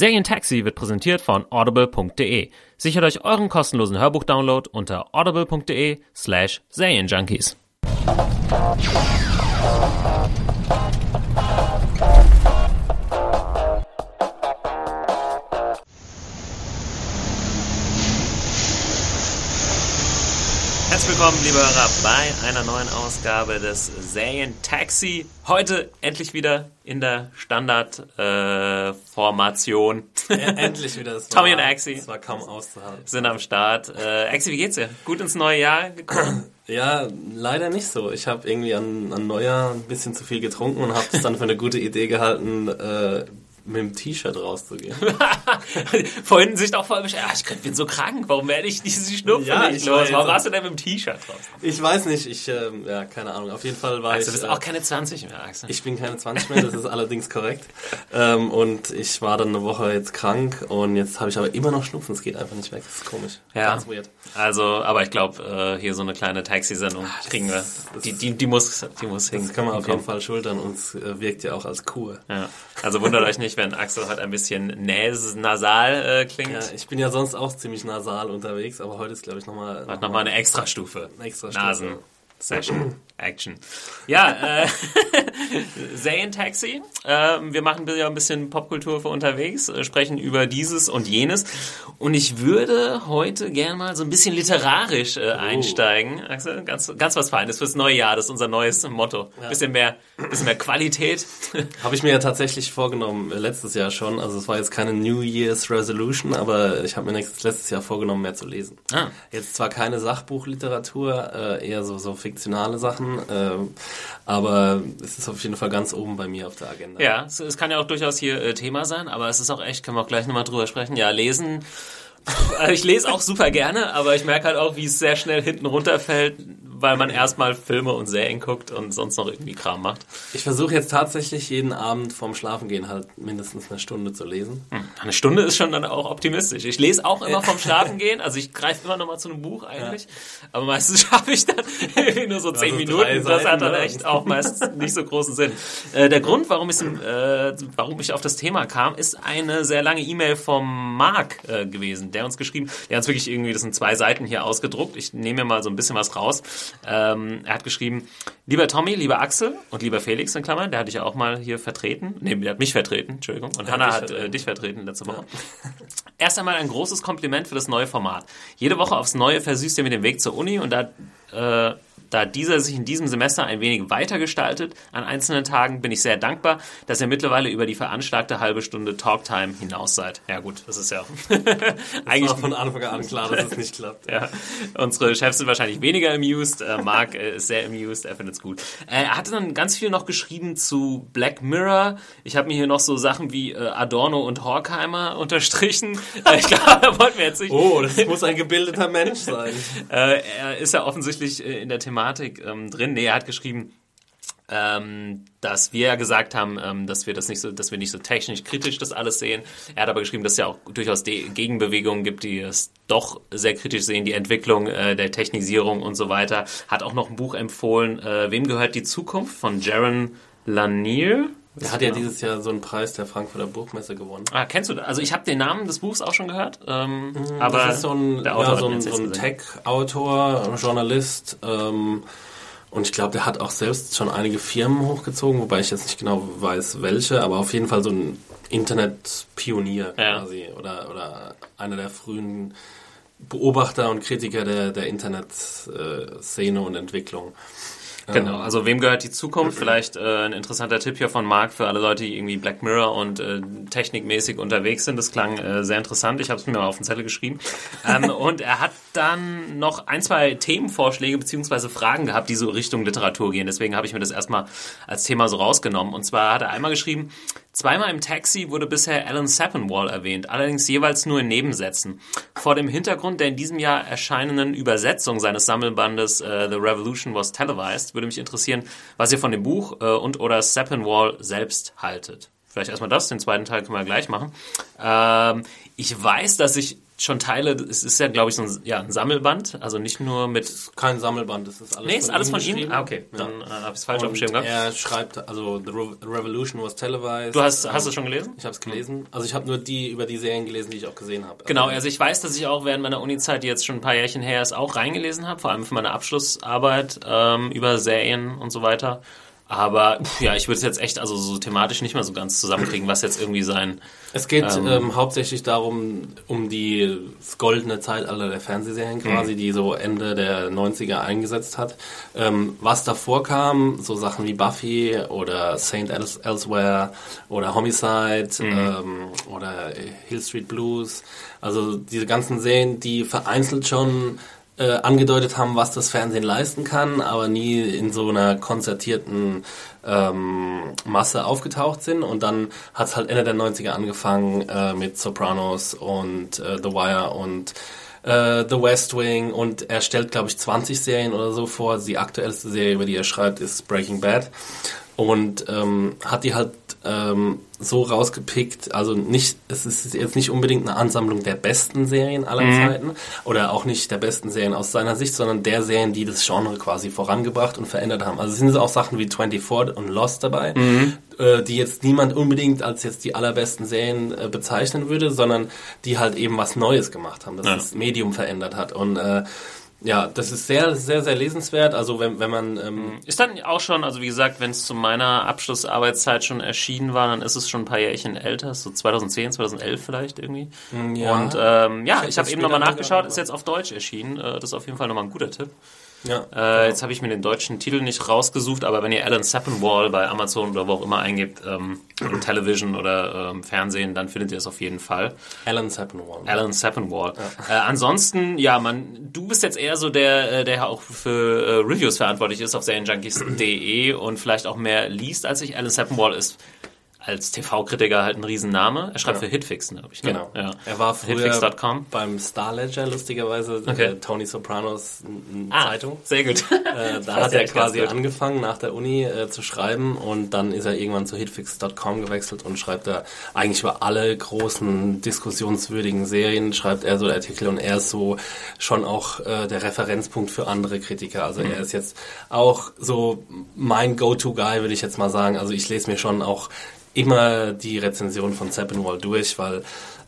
Serientaxi wird präsentiert von audible.de. Sichert euch euren kostenlosen Hörbuchdownload unter audible.de slash Serienjunkies. Willkommen, liebe Hörer, bei einer neuen Ausgabe des Serien-Taxi. Heute endlich wieder in der Standardformation. Ja, endlich wieder. Das Tommy war, und Axie. Das war kaum auszuhalten. sind am Start. Äh, Axi, wie geht's dir? Gut ins neue Jahr gekommen? Ja, leider nicht so. Ich habe irgendwie an, an Neujahr ein bisschen zu viel getrunken und habe es dann für eine gute Idee gehalten, äh, mit dem T-Shirt rauszugehen. Vorhin sich auch voll beschwert, ah, ich bin so krank, warum werde ich diese Schnupfen Ja, nicht ich los? Warum warst du denn mit dem T-Shirt draußen? Ich weiß nicht, ich, ähm, ja, keine Ahnung. Auf jeden Fall war Also, du ich. bist äh, auch keine 20 mehr, Axel. ich bin keine 20 mehr, das ist allerdings korrekt. Ähm, und ich war dann eine Woche jetzt krank und jetzt habe ich aber immer noch Schnupfen. Es geht einfach nicht weg. Das ist komisch. Ja. Ganz weird. Also, aber ich glaube, äh, hier so eine kleine Taxi-Sendung kriegen wir. Die, die, die muss, die muss Das kann man auf jeden. Fall schultern und es äh, wirkt ja auch als Kur. Ja. Also wundert euch nicht, wenn Axel heute ein bisschen näs nasal äh, klingt. Ja, ich bin ja sonst auch ziemlich nasal unterwegs, aber heute ist, glaube ich, nochmal Hat nochmal eine Extrastufe. Eine Extrastufe. Nasen. Session. Action. Ja, äh, Serien-Taxi. Äh, wir machen ja ein bisschen Popkultur für unterwegs, äh, sprechen über dieses und jenes. Und ich würde heute gern mal so ein bisschen literarisch Oh. äh, einsteigen. Axel, ganz, ganz was Feines fürs neue Jahr. Das ist unser neues Motto. Bisschen mehr, bisschen mehr Qualität. Habe ich mir ja tatsächlich vorgenommen, äh, letztes Jahr schon. Also es war jetzt keine New Year's Resolution, aber ich habe mir nächstes, letztes Jahr vorgenommen, mehr zu lesen. Ah. Jetzt zwar keine Sachbuchliteratur, äh, eher so, so fiktionale Sachen, ähm, aber es ist auf jeden Fall ganz oben bei mir auf der Agenda. Ja, es, es kann ja auch durchaus hier äh, Thema sein, aber es ist auch echt, können wir auch gleich nochmal drüber sprechen. Ja, lesen. Also ich lese auch super gerne, aber ich merke halt auch, wie es sehr schnell hinten runterfällt, weil man erstmal Filme und Serien guckt und sonst noch irgendwie Kram macht. Ich versuche jetzt tatsächlich jeden Abend vorm Schlafengehen halt mindestens eine Stunde zu lesen. Eine Stunde ist schon dann auch optimistisch. Ich lese auch immer vom Schlafen gehen, also ich greife immer nochmal zu einem Buch eigentlich, aber meistens schaffe ich dann irgendwie nur so zehn Also Minuten. Das hat dann echt auch meistens nicht so großen Sinn. Äh, der Grund, warum ich, äh, warum ich auf das Thema kam, ist eine sehr lange E-Mail vom Marc äh, gewesen, der uns geschrieben, der hat uns wirklich irgendwie, das sind zwei Seiten hier ausgedruckt, ich nehme mir mal so ein bisschen was raus. Ähm, er hat geschrieben, lieber Tommy, lieber Axel und lieber Felix in Klammern, der hatte ich ja auch mal hier vertreten, nee, der hat mich vertreten, Entschuldigung, und Hannah hat äh, dich vertreten letzte Woche. Erst einmal ein großes Kompliment für das neue Format. Jede Woche aufs Neue versüßt ihr mir den Weg zur Uni und da, äh, da dieser sich in diesem Semester ein wenig weiter gestaltet an einzelnen Tagen, bin ich sehr dankbar, dass ihr mittlerweile über die veranschlagte halbe Stunde Talktime hinaus seid. Ja gut, das ist ja eigentlich von Anfang an klar, dass es nicht klappt. ja, unsere Chefs sind wahrscheinlich weniger amused. Äh, Marc äh, ist sehr amused, er findet es gut. Äh, er hatte dann ganz viel noch geschrieben zu Black Mirror. Ich habe mir hier noch so Sachen wie äh, Adorno und Horkheimer unterstrichen. Äh, ich glaube, da wollten wir jetzt nicht. Oh, das muss ein gebildeter Mensch sein. Äh, er ist ja offensichtlich in der Thematik ähm, drin. Nee, er hat geschrieben, ähm, dass wir ja gesagt haben, ähm, dass wir das nicht so, dass wir nicht so technisch kritisch das alles sehen. Er hat aber geschrieben, dass es ja auch durchaus De Gegenbewegungen gibt, die es doch sehr kritisch sehen, die Entwicklung äh, der Technisierung und so weiter. Hat auch noch ein Buch empfohlen, äh, Wem gehört die Zukunft von Jaron Lanier. Er hat ja dieses Jahr so einen Preis der Frankfurter Buchmesse gewonnen. Ah, kennst du das? Also ich habe den Namen des Buchs auch schon gehört, ähm, aber das ist so ein, ja, so ein, so ein. Tech-Autor, Journalist. Ähm, und ich glaube, der hat auch selbst schon einige Firmen hochgezogen, wobei ich jetzt nicht genau weiß, welche, aber auf jeden Fall so ein Internet-Pionier Ja. quasi. Oder, oder einer der frühen Beobachter und Kritiker der, der Internet-Szene und Entwicklung. Genau, also wem gehört die Zukunft? Vielleicht äh, ein interessanter Tipp hier von Marc für alle Leute, die irgendwie Black Mirror und äh, technikmäßig unterwegs sind. Das klang äh, sehr interessant. Ich habe es mir mal auf den Zettel geschrieben. ähm, und er hat dann noch ein, zwei Themenvorschläge beziehungsweise Fragen gehabt, die so Richtung Literatur gehen. Deswegen habe ich mir das erstmal als Thema so rausgenommen. Und zwar hat er einmal geschrieben, Zweimal im Taxi wurde bisher Alan Sappenwall erwähnt, allerdings jeweils nur in Nebensätzen. Vor dem Hintergrund der in diesem Jahr erscheinenden Übersetzung seines Sammelbandes äh, The Revolution Was Televised würde mich interessieren, was ihr von dem Buch äh, und oder Sappenwall selbst haltet. Vielleicht erstmal das, den zweiten Teil können wir gleich machen. Ähm, ich weiß, dass ich schon Teile, es ist ja, glaube ich, so ein, ja, ein Sammelband, also nicht nur mit... Kein Sammelband, das ist alles Nee, ist alles von ihm? Ah, okay, dann äh, habe ich es falsch auf dem Schirm gehabt. er schreibt, also The Re- Revolution was televised. Du hast, hast du schon gelesen? Ich habe es gelesen. Also ich habe nur die über die Serien gelesen, die ich auch gesehen habe. Genau, also ich weiß, dass ich auch während meiner Uni-Zeit, die jetzt schon ein paar Jährchen her ist, auch reingelesen habe, vor allem für meine Abschlussarbeit ähm, über Serien und so weiter. Aber pff, ja, ich würde es jetzt echt also so thematisch nicht mehr so ganz zusammenkriegen, was jetzt irgendwie sein. Es geht ähm, hauptsächlich darum, um die goldene Zeitalter der Fernsehserien quasi, die so Ende der 90er eingesetzt hat. Ähm, was davor kam, so Sachen wie Buffy oder Saint Els Elsewhere oder Homicide ähm, oder Hill Street Blues. Also diese ganzen Serien, die vereinzelt schon äh, angedeutet haben, was das Fernsehen leisten kann, aber nie in so einer konzertierten ähm, Masse aufgetaucht sind. Und dann hat es halt Ende der 90er angefangen äh, mit Sopranos und äh, The Wire und äh, The West Wing und er stellt, glaube ich, 20 Serien oder so vor. Die aktuellste Serie, über die er schreibt, ist Breaking Bad. Und ähm, hat die halt ähm, so rausgepickt, also nicht, es ist jetzt nicht unbedingt eine Ansammlung der besten Serien aller Zeiten oder auch nicht der besten Serien aus seiner Sicht, sondern der Serien, die das Genre quasi vorangebracht und verändert haben. Also es sind auch Sachen wie 24 und Lost dabei, äh, die jetzt niemand unbedingt als jetzt die allerbesten Serien äh, bezeichnen würde, sondern die halt eben was Neues gemacht haben, das Ja. das Medium verändert hat. Und äh, ja, das ist sehr, sehr, sehr lesenswert. Also wenn, wenn man ähm, Ist dann auch schon, also wie gesagt, wenn es zu meiner Abschlussarbeitszeit schon erschienen war, dann ist es schon ein paar Jährchen älter, so 2010, 2011 vielleicht irgendwie. ja. Und ähm, ja, Ich ich hab habe eben nochmal nachgeschaut, ist jetzt auf Deutsch erschienen. Äh, das ist auf jeden Fall nochmal ein guter Tipp. Ja, Äh, jetzt habe ich mir den deutschen Titel nicht rausgesucht, aber wenn ihr Alan Sappenwall bei Amazon oder wo auch immer eingebt, ähm, Television oder ähm, Fernsehen, dann findet ihr es auf jeden Fall. Alan Sappenwall. Alan Sappenwall. Äh, ansonsten, ja, man, du bist jetzt eher so der, äh, der auch für äh, Reviews verantwortlich ist auf serienjunkies.de und vielleicht auch mehr liest als ich. Alan Sappenwall ist als TV-Kritiker halt ein Riesenname. Er schreibt Ja. für Hitfix, glaube ich. Ne? Genau. Ja. Er war früher Hitfix.com. beim Star Ledger, lustigerweise, Okay. äh, Tony Sopranos Ah, Zeitung. sehr gut. Äh, da hat er quasi angefangen, nach der Uni äh, zu schreiben und dann ist er irgendwann zu hitfix.com gewechselt und schreibt da eigentlich über alle großen diskussionswürdigen Serien, schreibt er so Artikel und er ist so schon auch äh, der Referenzpunkt für andere Kritiker. Also Mhm. er ist jetzt auch so mein Go-To-Guy, würde ich jetzt mal sagen. Also ich lese mir schon auch immer die Rezension von Zappenwall durch, weil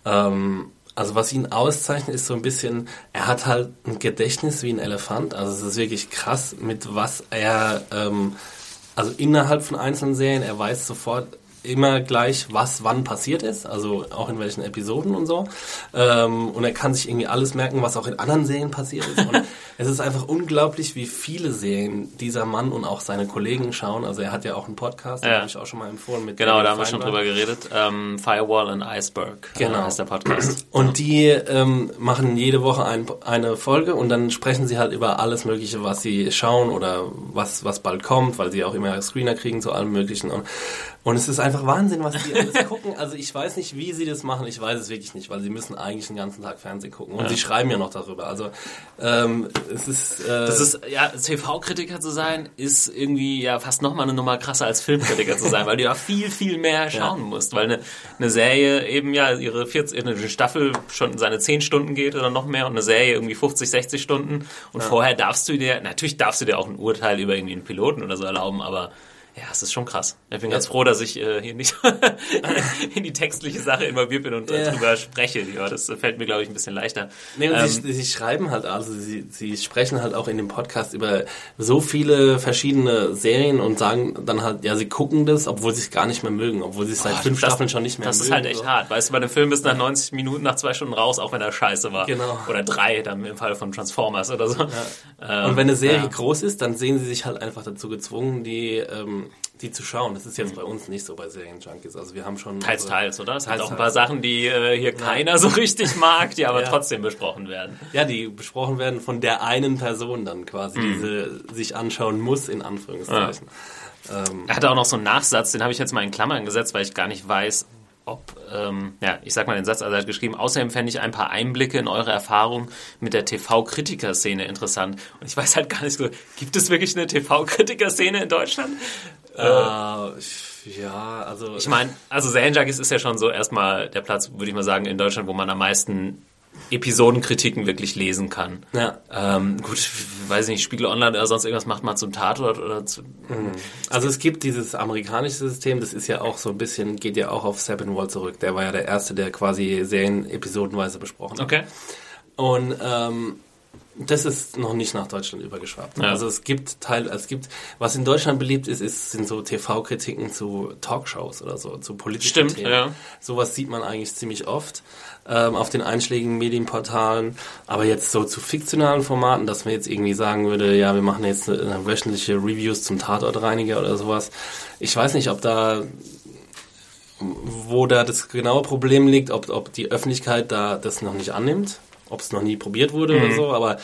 ähm, also was ihn auszeichnet, ist so ein bisschen, er hat halt ein Gedächtnis wie ein Elefant. Also es ist wirklich krass, mit was er, ähm, also innerhalb von einzelnen Serien, er weiß sofort immer gleich, was wann passiert ist, also auch in welchen Episoden und so. Ähm, und er kann sich irgendwie alles merken, was auch in anderen Serien passiert ist. Und es ist einfach unglaublich, wie viele Serien dieser Mann und auch seine Kollegen schauen. Also er hat ja auch einen Podcast, den Ja. habe ich auch schon mal empfohlen. Mit Genau, da haben wir schon drüber geredet. Ähm, Firewall and Iceberg Genau. äh, heißt der Podcast. Und die ähm, machen jede Woche ein, eine Folge und dann sprechen sie halt über alles Mögliche, was sie schauen oder was, was bald kommt, weil sie auch immer Screener kriegen zu allem Möglichen. Und, und es ist einfach Wahnsinn, was die alles gucken. Also ich weiß nicht, wie sie das machen. Ich weiß es wirklich nicht, weil sie müssen eigentlich den ganzen Tag Fernsehen gucken. Und sie schreiben ja noch darüber. Also ähm, es ist... Äh, Das ist, ja, TV-Kritiker zu sein, ist irgendwie ja fast nochmal eine Nummer krasser als Filmkritiker zu sein, weil du ja viel, viel mehr schauen musst, weil eine, eine Serie eben ja ihre 40, eine Staffel schon seine 10 Stunden geht oder noch mehr und eine Serie irgendwie 50, 60 Stunden und vorher darfst du dir, natürlich darfst du dir auch ein Urteil über irgendwie einen Piloten oder so erlauben, aber ja, es ist schon krass. Ich bin ganz froh, dass ich äh, hier nicht in die textliche Sache involviert bin und äh, Ja. drüber spreche. Ja, das fällt mir, glaube ich, ein bisschen leichter. Nee, und Ähm, sie, sie schreiben halt, also sie, sie sprechen halt auch in dem Podcast über so viele verschiedene Serien und sagen dann halt, ja, sie gucken das, obwohl sie es gar nicht mehr mögen, obwohl sie es seit fünf das- Staffeln schon nicht mehr Das mögen. ist halt echt so. hart. Weißt du, bei einem Film bist du nach 90 Minuten, nach zwei Stunden raus, auch wenn er scheiße war. Genau. Oder drei, dann im Fall von Transformers oder so. Ähm, Und wenn eine Serie ja. groß ist, dann sehen sie sich halt einfach dazu gezwungen, die, ähm, die zu schauen. Das ist jetzt bei uns nicht so bei Serienjunkies. Also wir haben schon... Teils, teils, oder? Es gibt Teils, auch ein paar Sachen, die äh, hier keiner so richtig mag, die aber Ja. trotzdem besprochen werden. Ja, die besprochen werden von der einen Person dann quasi, Mhm. die sie sich anschauen muss, in Anführungszeichen. Ähm, er hatte auch noch so einen Nachsatz, den habe ich jetzt mal in Klammern gesetzt, weil ich gar nicht weiß, ob, ähm, ja, ich sag mal den Satz, also er hat geschrieben, außerdem fände ich ein paar Einblicke in eure Erfahrung mit der TV-Kritiker-Szene interessant. Und ich weiß halt gar nicht so, gibt es wirklich eine TV-Kritiker-Szene in Deutschland? Äh, ja, also Ich meine, also Serienjunkies ist ja schon so erstmal der Platz, würde ich mal sagen, in Deutschland, wo man am meisten Episodenkritiken wirklich lesen kann. Ja. Ähm, gut, weiß nicht, Spiegel Online oder sonst irgendwas macht mal zum Tatort oder zu, Also es gibt dieses amerikanische System, das ist ja auch so ein bisschen, geht ja auch auf Seven Wall zurück. Der war ja der Erste, der quasi Serien episodenweise besprochen hat. Okay. Und ähm, das ist noch nicht nach Deutschland übergeschwappt. Ja. Also es gibt Teil, es gibt, was in Deutschland beliebt ist, ist sind so TV-Kritiken zu Talkshows oder so, zu politischen Stimmt, Themen. ja. Sowas sieht man eigentlich ziemlich oft ähm, auf den einschlägigen Medienportalen. Aber jetzt so zu fiktionalen Formaten, dass man jetzt irgendwie sagen würde, ja, wir machen jetzt eine, eine wöchentliche Reviews zum Tatortreiniger oder sowas. Ich weiß nicht, ob da wo da das genaue Problem liegt, ob, ob die Öffentlichkeit da das noch nicht annimmt, ob es noch nie probiert wurde Mhm. oder so, aber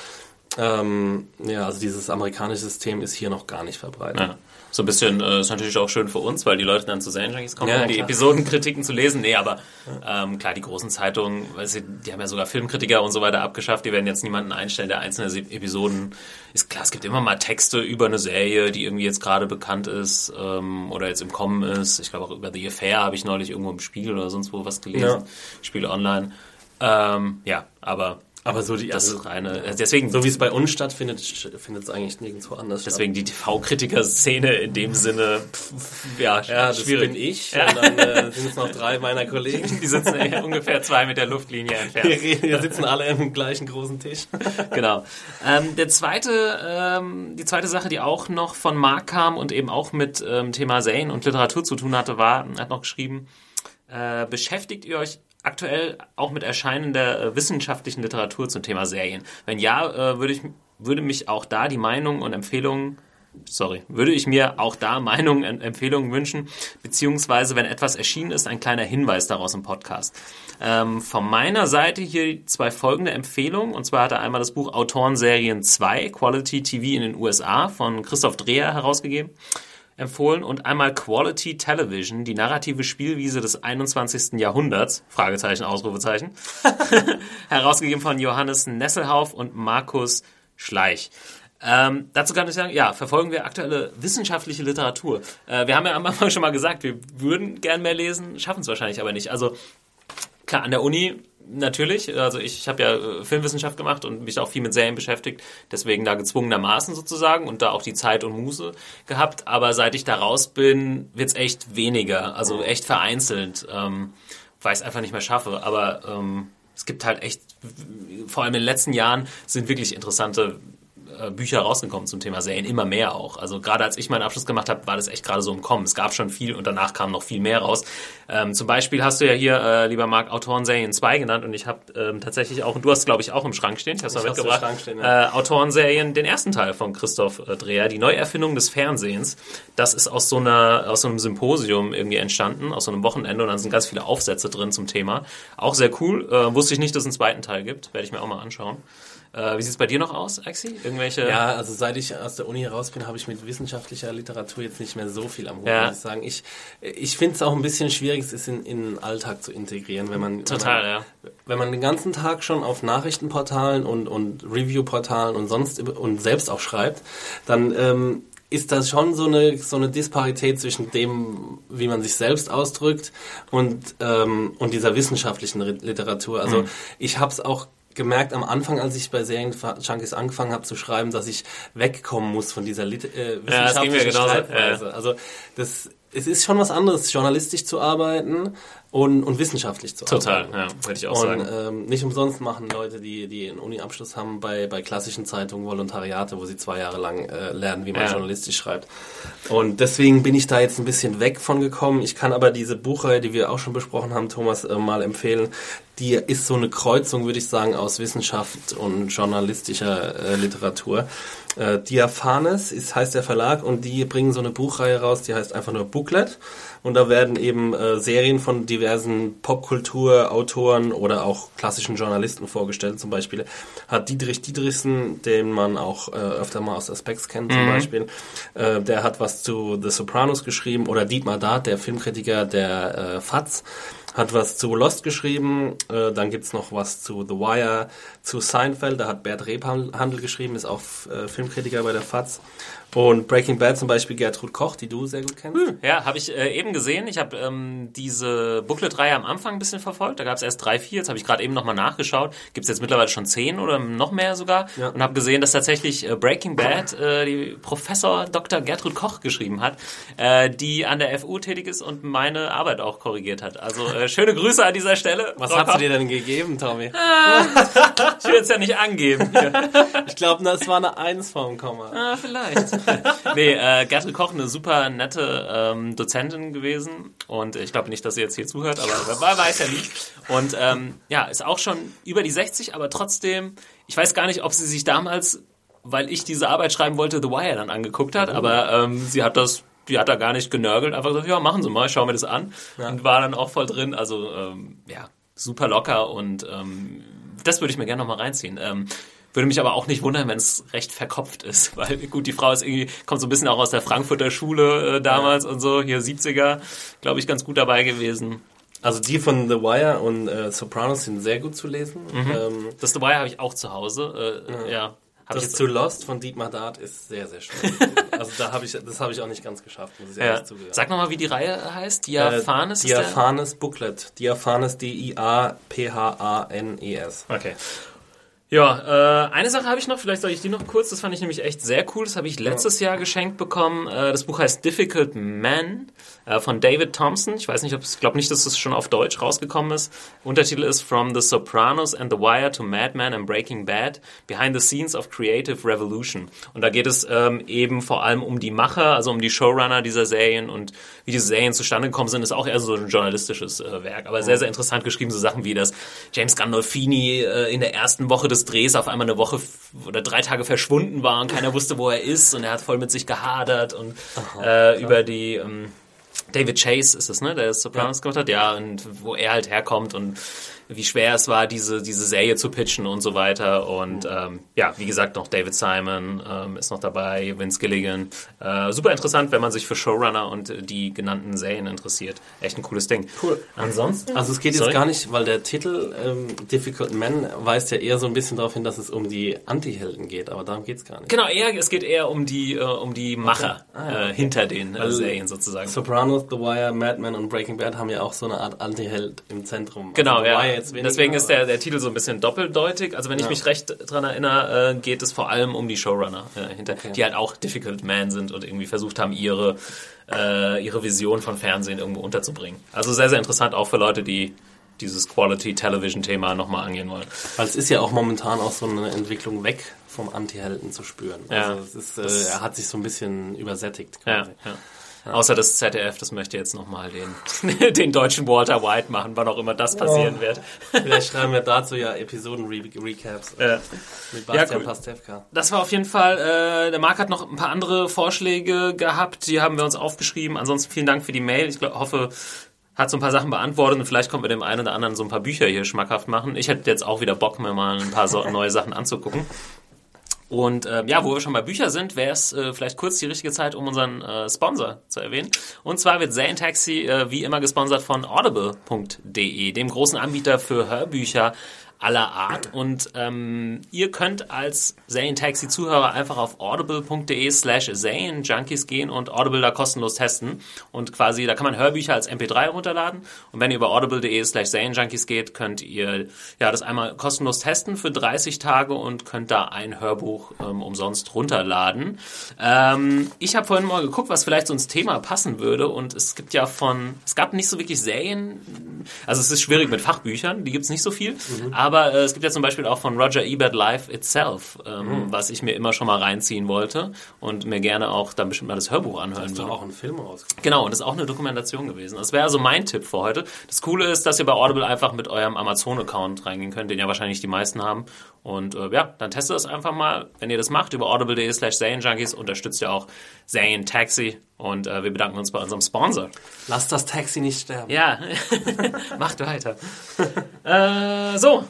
ähm, ja, also dieses amerikanische System ist hier noch gar nicht verbreitet. Ja. So ein bisschen äh, ist natürlich auch schön für uns, weil die Leute dann zu Serienjunkies kommen, Ja, um die. Episodenkritiken zu lesen. Nee, aber ähm, klar, die großen Zeitungen, weil sie, die haben ja sogar Filmkritiker und so weiter abgeschafft, die werden jetzt niemanden einstellen, der einzelne Episoden ist klar, es gibt immer mal Texte über eine Serie, die irgendwie jetzt gerade bekannt ist ähm, oder jetzt im Kommen ist. Ich glaube auch über The Affair habe ich neulich irgendwo im Spiegel oder sonst wo was gelesen. Ja. Spiegel online. Ähm, ja, aber Aber so die, das also, reine, deswegen so wie es bei uns stattfindet, findet es eigentlich nirgendwo anders Deswegen die TV-Kritiker-Szene in dem Sinne, pff, ja, statt. Ja, das schwierig. bin ich. Ja. Und dann äh, sind es noch drei meiner Kollegen. Die sitzen äh, ungefähr zwei Meter Luftlinie Wir, entfernt. reden, wir sitzen alle im gleichen großen Tisch. genau. Ähm, der zweite, ähm, die zweite Sache, die auch noch von Marc kam und eben auch mit ähm, Thema Serien und Literatur zu tun hatte, war, er hat noch geschrieben, äh, beschäftigt ihr euch aktuell auch mit erscheinender äh, wissenschaftlichen Literatur zum Thema Serien? Wenn ja, äh, würde ich würde mich auch da die Meinungen und Empfehlungen sorry, würde ich mir auch da Meinungen und Empfehlungen wünschen, beziehungsweise wenn etwas erschienen ist, ein kleiner Hinweis daraus im Podcast. Ähm, von meiner Seite hier zwei folgende Empfehlungen, und zwar hat er einmal das Buch Autorenserien 2, Quality TV in den USA von Christoph Dreher herausgegeben empfohlen und einmal Quality Television, die narrative Spielwiese des 21. Jahrhunderts, Fragezeichen, Ausrufezeichen, herausgegeben von Johannes Nesselhauf und Markus Schleich. Ähm, dazu kann ich sagen, ja, verfolgen wir aktuelle wissenschaftliche Literatur. Äh, wir haben ja am Anfang schon mal gesagt, wir würden gern mehr lesen, schaffen es wahrscheinlich aber nicht. Also klar, an der Uni natürlich. Also ich habe ja äh, Filmwissenschaft gemacht und mich auch viel mit Serien beschäftigt, deswegen da gezwungenermaßen sozusagen und da auch die Zeit und Muße gehabt. Aber seit ich da raus bin, wird's echt weniger, also echt vereinzelt, ähm, weil ich es einfach nicht mehr schaffe. Aber ähm, es gibt halt echt, vor allem in den letzten Jahren sind wirklich interessante Bücher rausgekommen zum Thema Serien, immer mehr auch. Also gerade als ich meinen Abschluss gemacht habe, war das echt gerade so im Kommen. Es gab schon viel und danach kam noch viel mehr raus. Ähm, zum Beispiel hast du ja hier, äh, lieber Marc, Autorenserien 2 genannt und ich habe ähm, tatsächlich auch, und du hast glaube ich auch im Schrank stehen, ich habe es mal mitgebracht, stehen, ja. äh, Autorenserien, den ersten Teil von Christoph äh, Dreher, die Neuerfindung des Fernsehens. Das ist aus so einer, aus so einem Symposium irgendwie entstanden, aus so einem Wochenende und dann sind ganz viele Aufsätze drin zum Thema. Auch sehr cool. Äh, wusste ich nicht, dass es einen zweiten Teil gibt. Werde ich mir auch mal anschauen. Äh, wie sieht es bei dir noch aus, Axi? Irgendwelche? Ja, also seit ich aus der Uni raus bin, habe ich mit wissenschaftlicher Literatur jetzt nicht mehr so viel am Hut, Ja. muss ich sagen. Ich, ich finde es auch ein bisschen schwierig, es ist in, in den Alltag zu integrieren, wenn man, Total, wenn man, ja. wenn man den ganzen Tag schon auf Nachrichtenportalen und, und Reviewportalen und sonst und selbst auch schreibt, dann ähm, ist das schon so eine, so eine Disparität zwischen dem, wie man sich selbst ausdrückt und, ähm, und dieser wissenschaftlichen Literatur. Also Mhm. ich habe es auch gemerkt am Anfang, als ich bei Serienjunkies angefangen habe zu schreiben, dass ich wegkommen muss von dieser Lit äh, Ja, das ging mir wissenschaftlichen genauso, Schreibweise. Also das, es ist schon was anderes, journalistisch zu arbeiten und, und wissenschaftlich zu Total, arbeiten. ja, würde ich auch Und sagen. ähm, nicht umsonst machen Leute, die, die einen Uni-Abschluss haben, bei, bei klassischen Zeitungen Volontariate, wo sie zwei Jahre lang äh, lernen, wie man Ja. journalistisch schreibt. Und deswegen bin ich da jetzt ein bisschen weg von gekommen. Ich kann aber diese Buchreihe, die wir auch schon besprochen haben, Thomas, äh, mal empfehlen. Die ist so eine Kreuzung, würde ich sagen, aus Wissenschaft und journalistischer äh, Literatur. Äh, Diaphanes ist, heißt der Verlag und die bringen so eine Buchreihe raus, die heißt einfach nur Booklet. Und da werden eben äh, Serien von, diversen Popkulturautoren oder auch klassischen Journalisten vorgestellt. Zum Beispiel hat Dietrich Dietrichsen, den man auch äh, öfter mal aus Aspects kennt, zum Beispiel, äh, der hat was zu The Sopranos geschrieben oder Dietmar Dart, der Filmkritiker der äh, FATS, hat was zu Lost geschrieben, äh, dann gibt's noch was zu The Wire, zu Seinfeld, da hat Bert Rebhandel geschrieben, ist auch äh, Filmkritiker bei der FATS. Und Breaking Bad zum Beispiel Gertrud Koch, die du sehr gut kennst. Ja, habe ich äh, eben gesehen. Ich habe ähm, diese Booklet-Reihe am Anfang ein bisschen verfolgt. Da gab es erst drei, vier. Jetzt habe ich gerade eben nochmal nachgeschaut. Gibt es jetzt mittlerweile schon zehn oder noch mehr sogar. Ja. Und habe gesehen, dass tatsächlich äh, Breaking Bad äh, die Professor Dr. Gertrud Koch geschrieben hat, äh, die an der FU tätig ist und meine Arbeit auch korrigiert hat. Also äh, schöne Grüße an dieser Stelle. Was Frau hat sie Koch. dir denn gegeben, Tommy? Ich will jetzt ja nicht angeben. Hier. Ich glaube, das war eine Eins vom Komma. Ah, vielleicht. nee, äh, Gertrud Koch, eine super nette ähm, Dozentin gewesen. Und ich glaube nicht, dass sie jetzt hier zuhört, aber wer weiß ja nicht. Und ähm, ja, ist auch schon über die 60, aber trotzdem, ich weiß gar nicht, ob sie sich damals, weil ich diese Arbeit schreiben wollte, The Wire dann angeguckt hat, aber ähm, sie hat das die hat da gar nicht genörgelt, einfach gesagt, ja, machen Sie mal, ich schau mir das an. Und war dann auch voll drin. Also, ähm, ja, super locker und ähm, das würde ich mir gerne nochmal reinziehen. Ähm, würde mich aber auch nicht wundern, wenn es recht verkopft ist, weil gut, die Frau ist irgendwie, kommt so ein bisschen auch aus der Frankfurter Schule äh, damals und so, hier 70er, glaube ich, ganz gut dabei gewesen. Also die von The Wire und äh, Sopranos sind sehr gut zu lesen. Ähm, Das The Wire habe ich auch zu Hause, äh, ja. Hab ich das zu Lost von Dietmar Dart ist sehr, sehr schwer. also da habe ich, das habe ich auch nicht ganz geschafft, muss ich ja. ehrlich zugeben. Sag nochmal, wie die Reihe heißt. Äh, Diaphanes der? Diaphanes Booklet. Diaphanes D-I-A-P-H-A-N-E-S. Okay. Ja, äh, eine Sache habe ich noch, vielleicht soll ich die noch kurz, das fand ich nämlich echt sehr cool, das habe ich letztes Jahr geschenkt bekommen. Äh, das Buch heißt Difficult Man äh, von David Thompson. Ich weiß nicht, ob ich glaube nicht, dass es schon auf Deutsch rausgekommen ist. Untertitel ist From the Sopranos and the Wire to Madman and Breaking Bad, Behind the Scenes of Creative Revolution. Und da geht es ähm, eben vor allem um die Macher, also um die Showrunner dieser Serien und wie diese Serien zustande gekommen sind, ist auch eher so ein journalistisches äh, Werk, aber sehr, sehr interessant geschrieben, so Sachen wie, dass James Gandolfini äh, in der ersten Woche des Drehs auf einmal eine Woche oder drei Tage verschwunden war und keiner wusste, wo er ist und er hat voll mit sich gehadert und äh, über die ähm, David Chase ist es, ne, der das Sopranos gemacht hat, ja, und wo er halt herkommt und wie schwer es war, diese, diese Serie zu pitchen und so weiter. Und ähm, ja, wie gesagt, noch David Simon ähm, ist noch dabei, Vince Gilligan. Äh, super interessant, wenn man sich für Showrunner und die genannten Serien interessiert. Echt ein cooles Ding. Cool. Ansonsten? Also es geht jetzt Sorry? gar nicht, weil der Titel ähm, Difficult Man weist ja eher so ein bisschen darauf hin, dass es um die Antihelden geht, aber darum geht's gar nicht. Genau, eher, es geht eher um die, äh, um die Macher Ah, ja, äh, hinter den äh, Serien sozusagen. Sopranos, The Wire, Mad Men und Breaking Bad haben ja auch so eine Art Antiheld im Zentrum. Genau, also The ja. Jetzt weniger, Deswegen ist der, der Titel so ein bisschen doppeldeutig. Also wenn ich Ja. mich recht dran erinnere, äh, geht es vor allem um die Showrunner äh, hinter, die halt auch Difficult Man sind und irgendwie versucht haben, ihre, äh, ihre Vision von Fernsehen irgendwo unterzubringen. Also sehr, sehr interessant auch für Leute, die dieses Quality Television Thema nochmal angehen wollen. Weil es ist ja auch momentan auch so eine Entwicklung weg vom Antihelden zu spüren. Ja. Also es ist, äh, er hat sich so ein bisschen übersättigt Ja, quasi. Ja. Außer das ZDF, das möchte jetzt nochmal den, den deutschen Walter White machen, wann auch immer das passieren Oh. wird. Vielleicht schreiben wir dazu ja Episoden-Recaps Ja. mit Bastian cool. Pastewka. Das war auf jeden Fall, äh, der Marc hat noch ein paar andere Vorschläge gehabt, die haben wir uns aufgeschrieben. Ansonsten vielen Dank für die Mail. Ich glaub, hoffe, hat so ein paar Sachen beantwortet und vielleicht kommen wir dem einen oder anderen so ein paar Bücher hier schmackhaft machen. Ich hätte jetzt auch wieder Bock, mir mal ein paar so neue Sachen anzugucken. Und äh, ja, wo wir schon bei Büchern sind, wäre es äh, vielleicht kurz die richtige Zeit, um unseren äh, Sponsor zu erwähnen. Und zwar wird Zane Taxi äh, wie immer gesponsert von audible.de, dem großen Anbieter für Hörbücher aller Art. Und ähm, ihr könnt als Zane Taxi Zuhörer einfach auf audible.de slash Zane Junkies gehen und Audible da kostenlos testen. Und quasi, da kann man Hörbücher als MP3 runterladen. Und wenn ihr über audible.de slash Zane Junkies geht, könnt ihr ja das einmal kostenlos testen für 30 Tage und könnt da ein Hörbuch ähm, umsonst runterladen. Ähm, ich habe vorhin mal geguckt, was vielleicht so ins Thema passen würde. Und es gibt ja von, es gab nicht so wirklich Serien. Also es ist schwierig mit Fachbüchern, die gibt's nicht so viel. Aber äh, es gibt ja zum Beispiel auch von Roger Ebert Life Itself, ähm, was ich mir immer schon mal reinziehen wollte und mir gerne auch dann bestimmt mal das Hörbuch anhören würde. auch ein Film rausgekommen. Genau, und das ist auch eine Dokumentation gewesen. Das wäre also mein Tipp für heute. Das Coole ist, dass ihr bei Audible einfach mit eurem Amazon-Account reingehen könnt, den ja wahrscheinlich die meisten haben. Und äh, ja, dann testet das einfach mal. Wenn ihr das macht, über audible.de slash Junkies unterstützt ihr auch Zayn Taxi. Und äh, wir bedanken uns bei unserem Sponsor. Lass das Taxi nicht sterben. Ja, macht weiter. äh, so,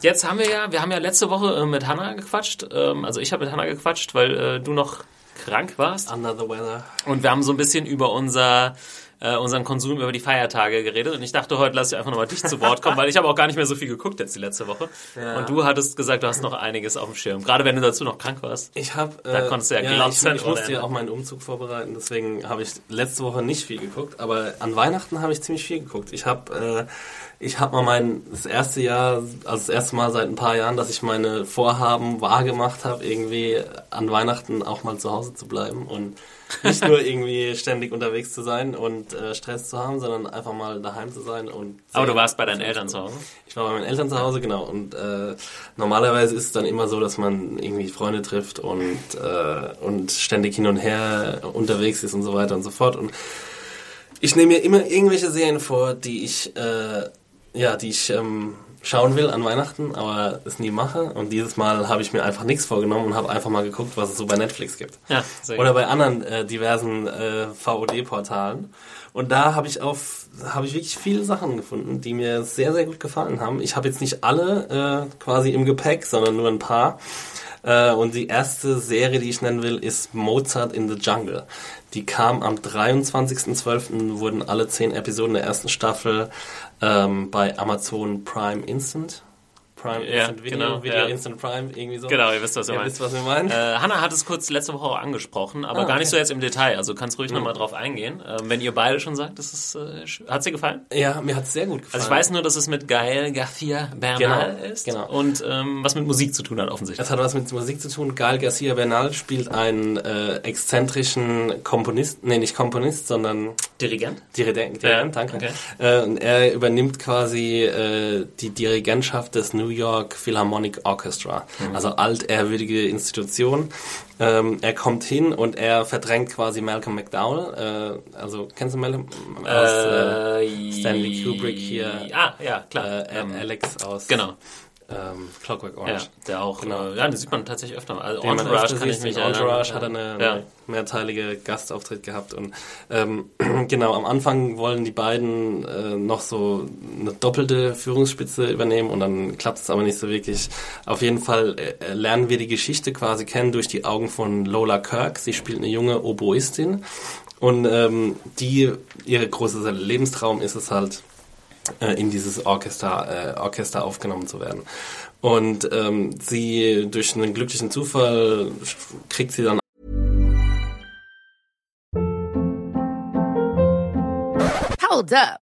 jetzt haben wir ja, wir haben ja letzte Woche äh, mit Hannah gequatscht. Ähm, also ich habe mit Hannah gequatscht, weil äh, du noch krank warst. Under the weather. Und wir haben so ein bisschen über unser äh, unseren Konsum über die Feiertage geredet und ich dachte, heute lass ich einfach nochmal dich zu Wort kommen, weil ich habe auch gar nicht mehr so viel geguckt jetzt die letzte Woche. Ja. Und du hattest gesagt, du hast noch einiges auf dem Schirm. Gerade wenn du dazu noch krank warst. Ich habe, da äh, konntest du ja, ja glotzen. Ich, ich musste ja auch meinen Umzug vorbereiten, deswegen habe ich letzte Woche nicht viel geguckt, aber an Weihnachten habe ich ziemlich viel geguckt. Ich habe äh, ich habe mal mein das erste Jahr, also das erste Mal seit ein paar Jahren, dass ich meine Vorhaben wahrgemacht habe, irgendwie an Weihnachten auch mal zu Hause zu bleiben und nicht nur irgendwie ständig unterwegs zu sein und äh, Stress zu haben, sondern einfach mal daheim zu sein und. Aber du warst bei deinen Eltern zu Hause? Ich war bei meinen Eltern zu Hause, genau. Und äh, normalerweise ist es dann immer so, dass man irgendwie Freunde trifft und äh, und ständig hin und her unterwegs ist und so weiter und so fort. Und ich nehme mir immer irgendwelche Serien vor, die ich äh, ja, die ich ähm, schauen will an Weihnachten, aber es nie mache. Und dieses Mal habe ich mir einfach nichts vorgenommen und habe einfach mal geguckt, was es so bei Netflix gibt. Ja, Oder bei anderen äh, diversen äh, VOD-Portalen. Und da habe ich auf habe ich wirklich viele Sachen gefunden, die mir sehr, sehr gut gefallen haben. Ich habe jetzt nicht alle äh, quasi im Gepäck, sondern nur ein paar. Äh, und die erste Serie, die ich nennen will, ist Mozart in the Jungle. Die kam am 23.12. wurden alle zehn Episoden der ersten Staffel ähm, bei Amazon Prime Instant Prime ja, Instant Video, genau, Video ja. Instant Prime, irgendwie so. Genau, ihr wisst, was ihr ja, meint. Wisst, was wir meinen. Äh, Hanna hat es kurz letzte Woche auch angesprochen, aber ah, gar nicht okay. so jetzt im Detail. Also kannst ruhig mhm. nochmal drauf eingehen. Ähm, wenn ihr beide schon sagt, das ist, äh, hat dir gefallen? Ja, mir hat es sehr gut gefallen. Also ich weiß nur, dass es mit Gael Garcia Bernal genau, ist genau. und ähm, was mit Musik zu tun hat offensichtlich. Das hat was mit Musik zu tun. Gael Garcia Bernal spielt einen äh, exzentrischen Komponist, nee, nicht Komponist, sondern Dirigent. Dirigent, Dirigent ja, danke. Okay. Äh, und er übernimmt quasi äh, die Dirigentschaft des New York Philharmonic Orchestra, mhm. also altehrwürdige Institution. Ähm, er kommt hin und er verdrängt quasi Malcolm McDowell. Äh, also kennst du Malcolm aus äh, Stanley Kubrick hier? Ah, ja, klar. Äh, ähm, Alex aus genau ähm, Clockwork Orange. Ja, der auch, genau. Äh, ja, den sieht man tatsächlich öfter. Also den Entourage kann ich mich Entourage hat eine, ja. eine mehrteilige Gastauftritt gehabt und ähm, genau, am Anfang wollen die beiden äh, noch so eine doppelte Führungsspitze übernehmen und dann klappt es aber nicht so wirklich. Auf jeden Fall äh, lernen wir die Geschichte quasi kennen durch die Augen von Lola Kirk. Sie spielt eine junge Oboistin und ähm, die, ihre große Lebenstraum ist es halt, äh, in dieses Orchester, äh, Orchester aufgenommen zu werden. Und ähm, sie durch einen glücklichen Zufall kriegt sie dann Hold up.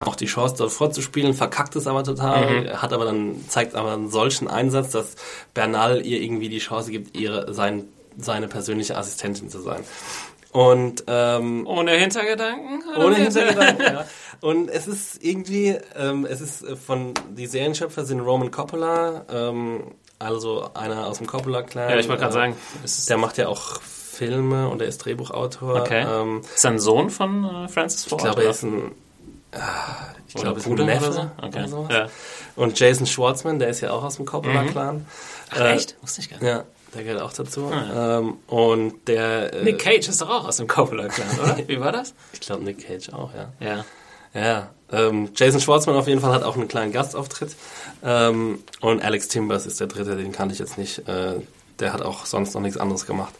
auch die Chance dort fortzuspielen, verkackt es aber total, mhm. hat aber dann, zeigt aber einen solchen Einsatz, dass Bernal ihr irgendwie die Chance gibt, ihre, sein, seine persönliche Assistentin zu sein. Und ähm, ohne Hintergedanken? Ohne Hintergedanken, ja. Und es ist irgendwie, ähm, es ist von die Serienschöpfer sind Roman Coppola, ähm, also einer aus dem Coppola-Clan. Ja, ich wollte gerade äh, sagen, der macht ja auch Filme und er ist Drehbuchautor. Okay. Ähm, ist er ein Sohn von äh, Francis Ford? Ich glaube, er ist ein ich glaube, es ist ein Neffe. So? Okay. Oder ja. Und Jason Schwartzman, der ist ja auch aus dem Coppola-Clan. Mhm. Ach, äh, echt? Wusste ich gar nicht. Ja, der gehört auch dazu. Ah, ja. ähm, und der... Äh, Nick Cage ist doch auch aus dem Coppola-Clan, oder? Wie war das? Ich glaube, Nick Cage auch, ja. Ja. Ja, ähm, Jason Schwartzman auf jeden Fall hat auch einen kleinen Gastauftritt. Ähm, und Alex Timbers ist der dritte, den kannte ich jetzt nicht. Äh, der hat auch sonst noch nichts anderes gemacht.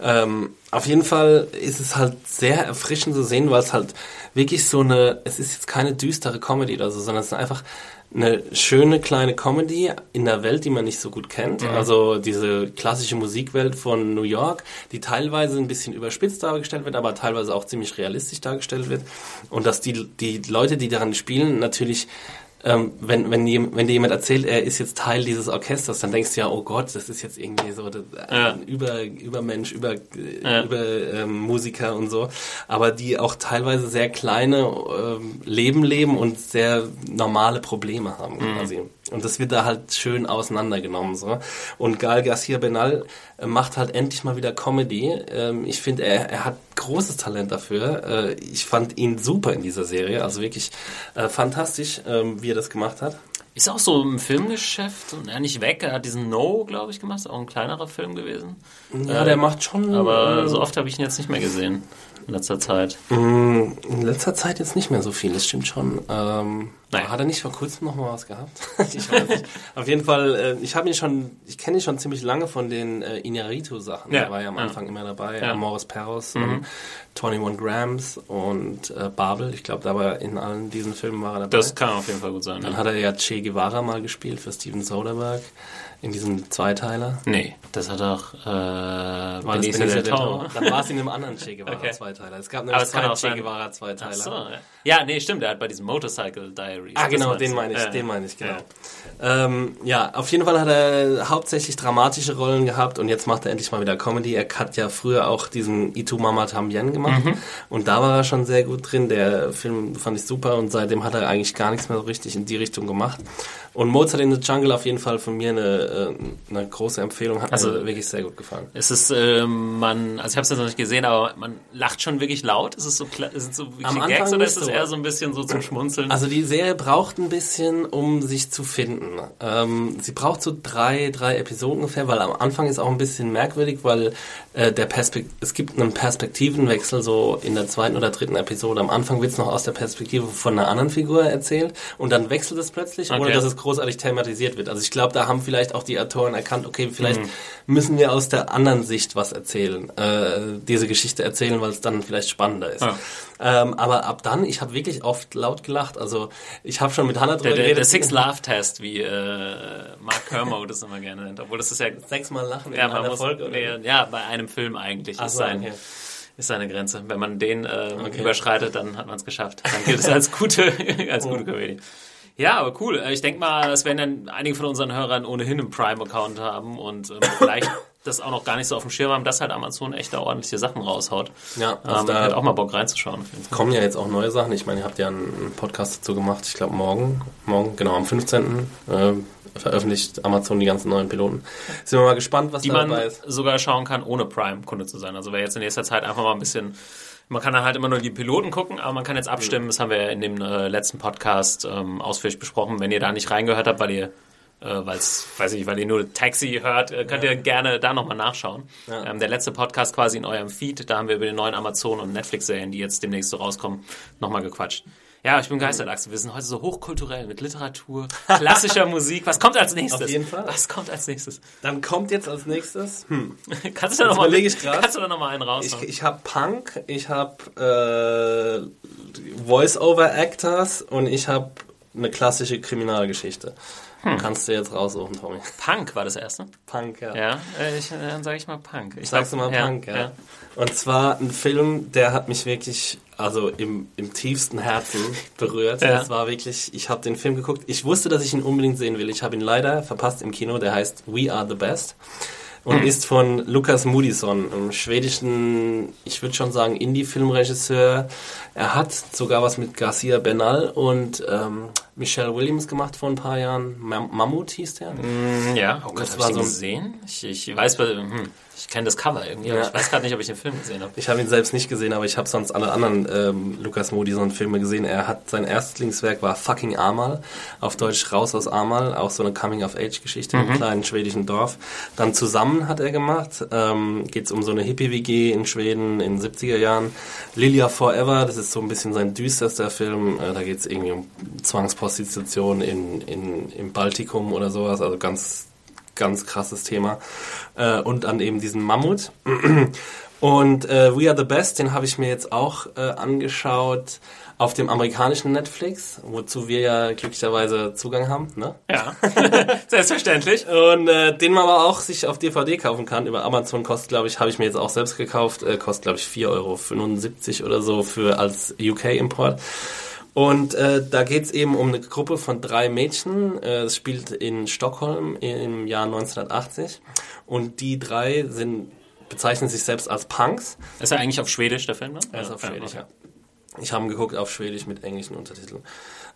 Ähm, auf jeden Fall ist es halt sehr erfrischend zu sehen, weil es halt wirklich so eine, es ist jetzt keine düstere Comedy oder so, sondern es ist einfach eine schöne kleine Comedy in der Welt, die man nicht so gut kennt. Mhm. Also diese klassische Musikwelt von New York, die teilweise ein bisschen überspitzt dargestellt wird, aber teilweise auch ziemlich realistisch dargestellt wird. Und dass die, die Leute, die daran spielen, natürlich ähm, wenn, wenn, wenn dir jemand erzählt, er ist jetzt Teil dieses Orchesters, dann denkst du ja, oh Gott, das ist jetzt irgendwie so das, Ja. ein über, Übermensch, über, Ja. über ähm, Musiker und so, aber die auch teilweise sehr kleine ähm, Leben leben und sehr normale Probleme haben quasi. Und das wird da halt schön auseinandergenommen so. Und Gal Garcia Benal äh, macht halt endlich mal wieder Comedy. Ähm, ich finde, er, er hat großes Talent dafür. Äh, ich fand ihn super in dieser Serie, also wirklich äh, fantastisch, ähm, wie er das gemacht hat. Ist auch so im Filmgeschäft und er nicht weg. Er hat diesen No, glaube ich, gemacht. Ist auch ein kleinerer Film gewesen. Ja, der macht schon. Aber äh, so oft habe ich ihn jetzt nicht mehr gesehen in letzter Zeit. Mm, In letzter Zeit jetzt nicht mehr so viel, das stimmt schon. Ähm, Naja. Hat er nicht vor kurzem noch mal was gehabt? ich weiß nicht. Auf jeden Fall, äh, ich habe ihn schon, ich kenne ihn schon ziemlich lange von den äh, Inarito-Sachen. Ja, Er war ja am ja. Anfang immer dabei, Ja. Amoris Perros und 21 Grams und äh, Babel. Ich glaube, da war in allen diesen Filmen war er dabei. Das kann auf jeden Fall gut sein. Dann Ja. hat er ja Che Guevara mal gespielt für Steven Soderbergh in diesem Zweiteiler. Nee, das hat doch äh, War das Benicio Benicio del Toro. Dann war es in einem anderen Che Guevara Okay. Zweiteiler. Es gab nämlich zwei auch Che Guevara Zweiteiler. Ach so, ja. Ja, nee, stimmt. Er hat bei diesem Motorcycle Diaries. Ah, genau, den meine ich, Ja. den meine ich, genau. Ja. Ähm, ja, auf jeden Fall hat er hauptsächlich dramatische Rollen gehabt und jetzt macht er endlich mal wieder Comedy. Er hat ja früher auch diesen Itu Mama Tambien gemacht Mhm. und da war er schon sehr gut drin. Der Film fand ich super und seitdem hat er eigentlich gar nichts mehr so richtig in die Richtung gemacht. Und Mozart in the Jungle auf jeden Fall von mir eine, äh, eine große Empfehlung, hat Also- mir wirklich sehr gut gefallen. Es ist, ähm, man, also ich habe es jetzt noch nicht gesehen, aber man lacht schon wirklich laut. Ist es so, es so wirklich Am Gags Anfang oder ist es so. Eher so ein bisschen so zum Schmunzeln? Also die Serie braucht ein bisschen, um sich zu finden. Ähm, sie braucht so drei, drei Episoden ungefähr, weil am Anfang ist auch ein bisschen merkwürdig, weil äh, der Perspekt es gibt einen Perspektivenwechsel so in der zweiten oder dritten Episode. Am Anfang wird es noch aus der Perspektive von einer anderen Figur erzählt und dann wechselt es plötzlich, ohne Okay. dass es großartig thematisiert wird. Also ich glaube, da haben vielleicht auch die Autoren erkannt, okay, vielleicht müssen wir aus der anderen Sicht was erzählen, äh, diese Geschichte erzählen, weil es dann vielleicht spannender ist. Ja. Ähm, aber ab dann, ich habe wirklich oft laut gelacht. Also ich habe schon mit Hannah drüber der, geredet. der Six Laugh Test, wie äh, Mark Kermode das immer gerne nennt. Obwohl das ist ja, Sechsmal lachen in ja, man einer muss, Folge. Oder? nee, ja, bei einem Film eigentlich Ach ist, so, sein, okay. ist seine Grenze. Wenn man den äh, Okay. überschreitet, dann hat man es geschafft. Dann gilt es als gute, als gute Komödie. Ja, aber cool. Äh, Ich denke mal, es werden dann einige von unseren Hörern ohnehin einen Prime-Account haben und ähm, vielleicht das auch noch gar nicht so auf dem Schirm haben, dass halt Amazon echt da ordentliche Sachen raushaut. Ja, also ähm, da- hätte auch mal Bock reinzuschauen. Kommen ja jetzt auch neue Sachen. Ich meine, ihr habt ja einen Podcast dazu gemacht. Ich glaube morgen, morgen, genau am 15. Äh, veröffentlicht Amazon die ganzen neuen Piloten. Sind wir mal gespannt, was die da man dabei ist. sogar schauen kann, ohne Prime-Kunde zu sein. Also wer jetzt in nächster Zeit einfach mal ein bisschen, man kann dann halt immer nur die Piloten gucken, aber man kann jetzt abstimmen. Das haben wir ja in dem äh, letzten Podcast ähm, ausführlich besprochen. Wenn ihr da nicht reingehört habt, weil ihr äh, weil's, weiß ich nicht, weil ihr nur Taxi hört, äh, könnt ihr gerne da nochmal nachschauen. Ja. Ähm, der letzte Podcast quasi in eurem Feed, da haben wir über die neuen Amazon- und Netflix-Serien, die jetzt demnächst so rauskommen, nochmal gequatscht. Ja, ich bin begeistert, Axel. Wir sind heute so hochkulturell mit Literatur, klassischer Musik. Was kommt als nächstes? Auf jeden Fall. Was kommt als nächstes? Dann kommt jetzt als nächstes. Hm. Kannst du da noch mal, überlege ich grad. kannst du da noch mal einen Ich, raushauen? ich habe Punk, ich habe äh, Voice-Over-Actors und ich habe eine klassische Kriminalgeschichte. Hm. Kannst du jetzt raussuchen, Tommy. Punk war das erste. Punk, ja. Ja, äh, ich, äh, dann sage ich mal Punk. Ich Sagst du glaub, mal Punk, ja. Und zwar ein Film, der hat mich wirklich, also im, im tiefsten Herzen berührt. Ja. Das war wirklich, ich habe den Film geguckt. Ich wusste, dass ich ihn unbedingt sehen will. Ich habe ihn leider verpasst im Kino. Der heißt We Are the Best und Hm. ist von Lukas Moodysson, einem schwedischen, ich würde schon sagen, Indie-Filmregisseur. Er hat sogar was mit Garcia Bernal und ähm, Michelle Williams gemacht vor ein paar Jahren. Mam Mammut hieß der. Mm, Ja, oh Gott, Das war ich so gesehen? Ich, ich weiß, hm, ich kenne das Cover irgendwie, aber Ja. ich weiß gerade nicht, ob ich den Film gesehen habe. Ich habe ihn selbst nicht gesehen, aber ich habe sonst alle anderen ähm, Lukas Moodysson-Filme gesehen. Er hat sein Erstlingswerk war Fucking Amal, auf Deutsch Raus aus Amal, auch so eine Coming-of-Age-Geschichte im kleinen schwedischen Dorf. Dann Zusammen hat er gemacht, ähm, geht es um so eine Hippie-WG in Schweden in den 70er Jahren. Lilia Forever, das ist so ein bisschen sein düsterster Film. Äh, da geht es irgendwie um Zwangsprostitution in, in, im Baltikum oder sowas, also ganz ganz krasses Thema. Äh, und dann eben diesen Mammut. Und äh, We Are the Best, den habe ich mir jetzt auch äh, angeschaut auf dem amerikanischen Netflix, wozu wir ja glücklicherweise Zugang haben. Ne? Ja, selbstverständlich. Und äh, den man aber auch sich auf DVD kaufen kann. Über Amazon kostet, glaube ich, habe ich mir jetzt auch selbst gekauft, äh, kostet, glaube ich, 4,75 Euro oder so für als UK-Import. Und äh, da geht's eben um eine Gruppe von drei Mädchen. Äh, es spielt in Stockholm im Jahr 1980. Und die drei sind bezeichnen sich selbst als Punks. Ist er eigentlich auf Schwedisch, der Film? Ne? Er ist auf Schwedisch, ja. Ich habe geguckt auf Schwedisch mit englischen Untertiteln.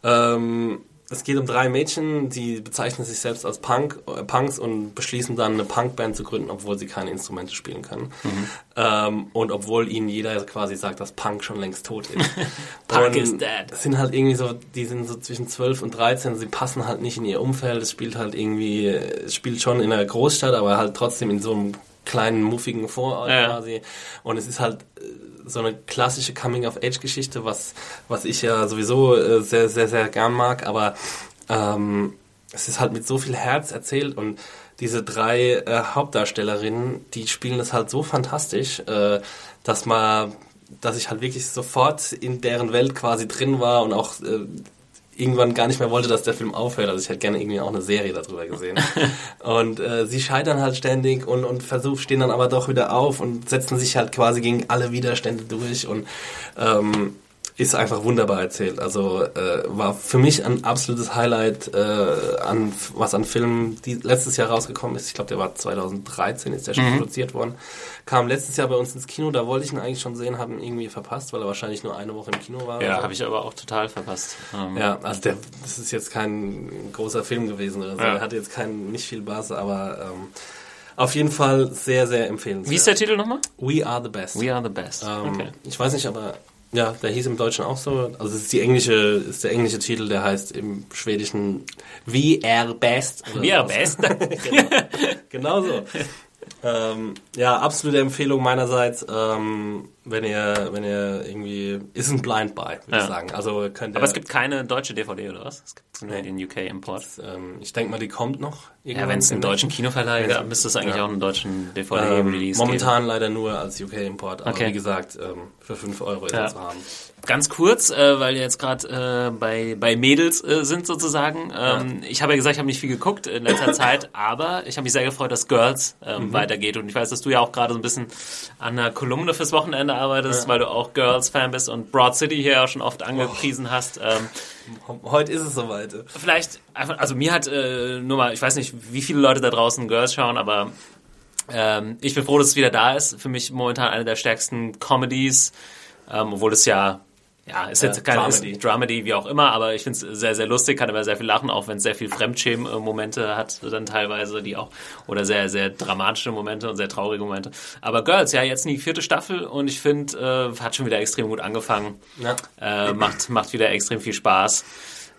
Ähm, es geht um drei Mädchen, die bezeichnen sich selbst als Punk, äh, Punks und beschließen dann eine Punkband zu gründen, obwohl sie keine Instrumente spielen können. Mhm. Ähm, und obwohl ihnen jeder quasi sagt, dass Punk schon längst tot ist. Punk is dead. Sind halt irgendwie so, die sind so zwischen 12 und 13, sie passen halt nicht in ihr Umfeld. Es spielt halt irgendwie, es spielt schon in einer Großstadt, aber halt trotzdem in so einem kleinen, muffigen Vorort Ja. quasi. Und es ist halt äh, so eine klassische Coming-of-Age-Geschichte, was, was ich ja sowieso äh, sehr, sehr, sehr gern mag, aber ähm, es ist halt mit so viel Herz erzählt und diese drei äh, Hauptdarstellerinnen, die spielen das halt so fantastisch, äh, dass man, dass ich halt wirklich sofort in deren Welt quasi drin war und auch äh, irgendwann gar nicht mehr wollte, dass der Film aufhört. Also ich hätte gerne irgendwie auch eine Serie darüber gesehen. und äh, sie scheitern halt ständig und, und versuchen, stehen dann aber doch wieder auf und setzen sich halt quasi gegen alle Widerstände durch und ähm, ist einfach wunderbar erzählt. Also äh, war für mich ein absolutes Highlight, äh, an was an Filmen, die letztes Jahr rausgekommen ist. Ich glaube, der war 2013, ist der schon produziert worden. Kam letztes Jahr bei uns ins Kino, da wollte ich ihn eigentlich schon sehen, habe ihn irgendwie verpasst, weil er wahrscheinlich nur eine Woche im Kino war. Ja, oder so. habe ich aber auch total verpasst. Ähm, Ja, also der, das ist jetzt kein großer Film gewesen oder so. Ja. Er hatte jetzt kein, nicht viel Bass, aber ähm, auf jeden Fall sehr, sehr empfehlenswert. Wie ist der Titel nochmal? We Are the Best. We are the best. ähm, okay. Ich weiß nicht, aber ja, der hieß im Deutschen auch so. Also es ist die englische, ist der englische Titel, der heißt im Schwedischen We Are Best. We are best. Genau so. ähm, ja, absolute Empfehlung meinerseits, ähm, wenn ihr, wenn ihr irgendwie, ist ein Blind Buy, würde Ja. ich sagen. Also könnt ihr, aber es gibt keine deutsche DVD oder was? Es gibt nur Nee. den UK-Import. ähm, ich denke mal, die kommt noch. Ja, wenn es einen deutschen. Kinoverleih Wenn's- gab, müsste es eigentlich ja. auch einen deutschen Ähm, DVD-Release momentan leider nur als UK-Import, aber Okay. wie gesagt, ähm, für 5 Euro ist Ja. er zu haben. Ganz kurz, äh, weil wir jetzt gerade äh, bei, bei Mädels äh, sind sozusagen. Ähm, Ich habe ja gesagt, ich habe nicht viel geguckt in letzter Zeit, aber ich habe mich sehr gefreut, dass Girls ähm, weitergeht. Und ich weiß, dass du ja auch gerade so ein bisschen an einer Kolumne fürs Wochenende arbeitest, weil du auch Girls-Fan bist und Broad City hier auch schon oft angepriesen hast. Ähm, Heute ist es soweit. vielleicht einfach, also mir hat äh, nur mal, ich weiß nicht, wie viele Leute da draußen Girls schauen, aber ähm, ich bin froh, dass es wieder da ist. Für mich momentan eine der stärksten Comedies, ähm, obwohl es ja, ja, ist jetzt keine Dramedy. ist Dramedy, wie auch immer, aber ich finde es sehr, sehr lustig, kann aber sehr viel lachen, auch wenn es sehr viel Fremdschämen-Momente hat, dann teilweise, die auch, oder sehr, sehr dramatische Momente und sehr traurige Momente. Aber Girls, ja, jetzt in die vierte Staffel und ich finde, äh, hat schon wieder extrem gut angefangen. Ja. Äh, macht, macht wieder extrem viel Spaß.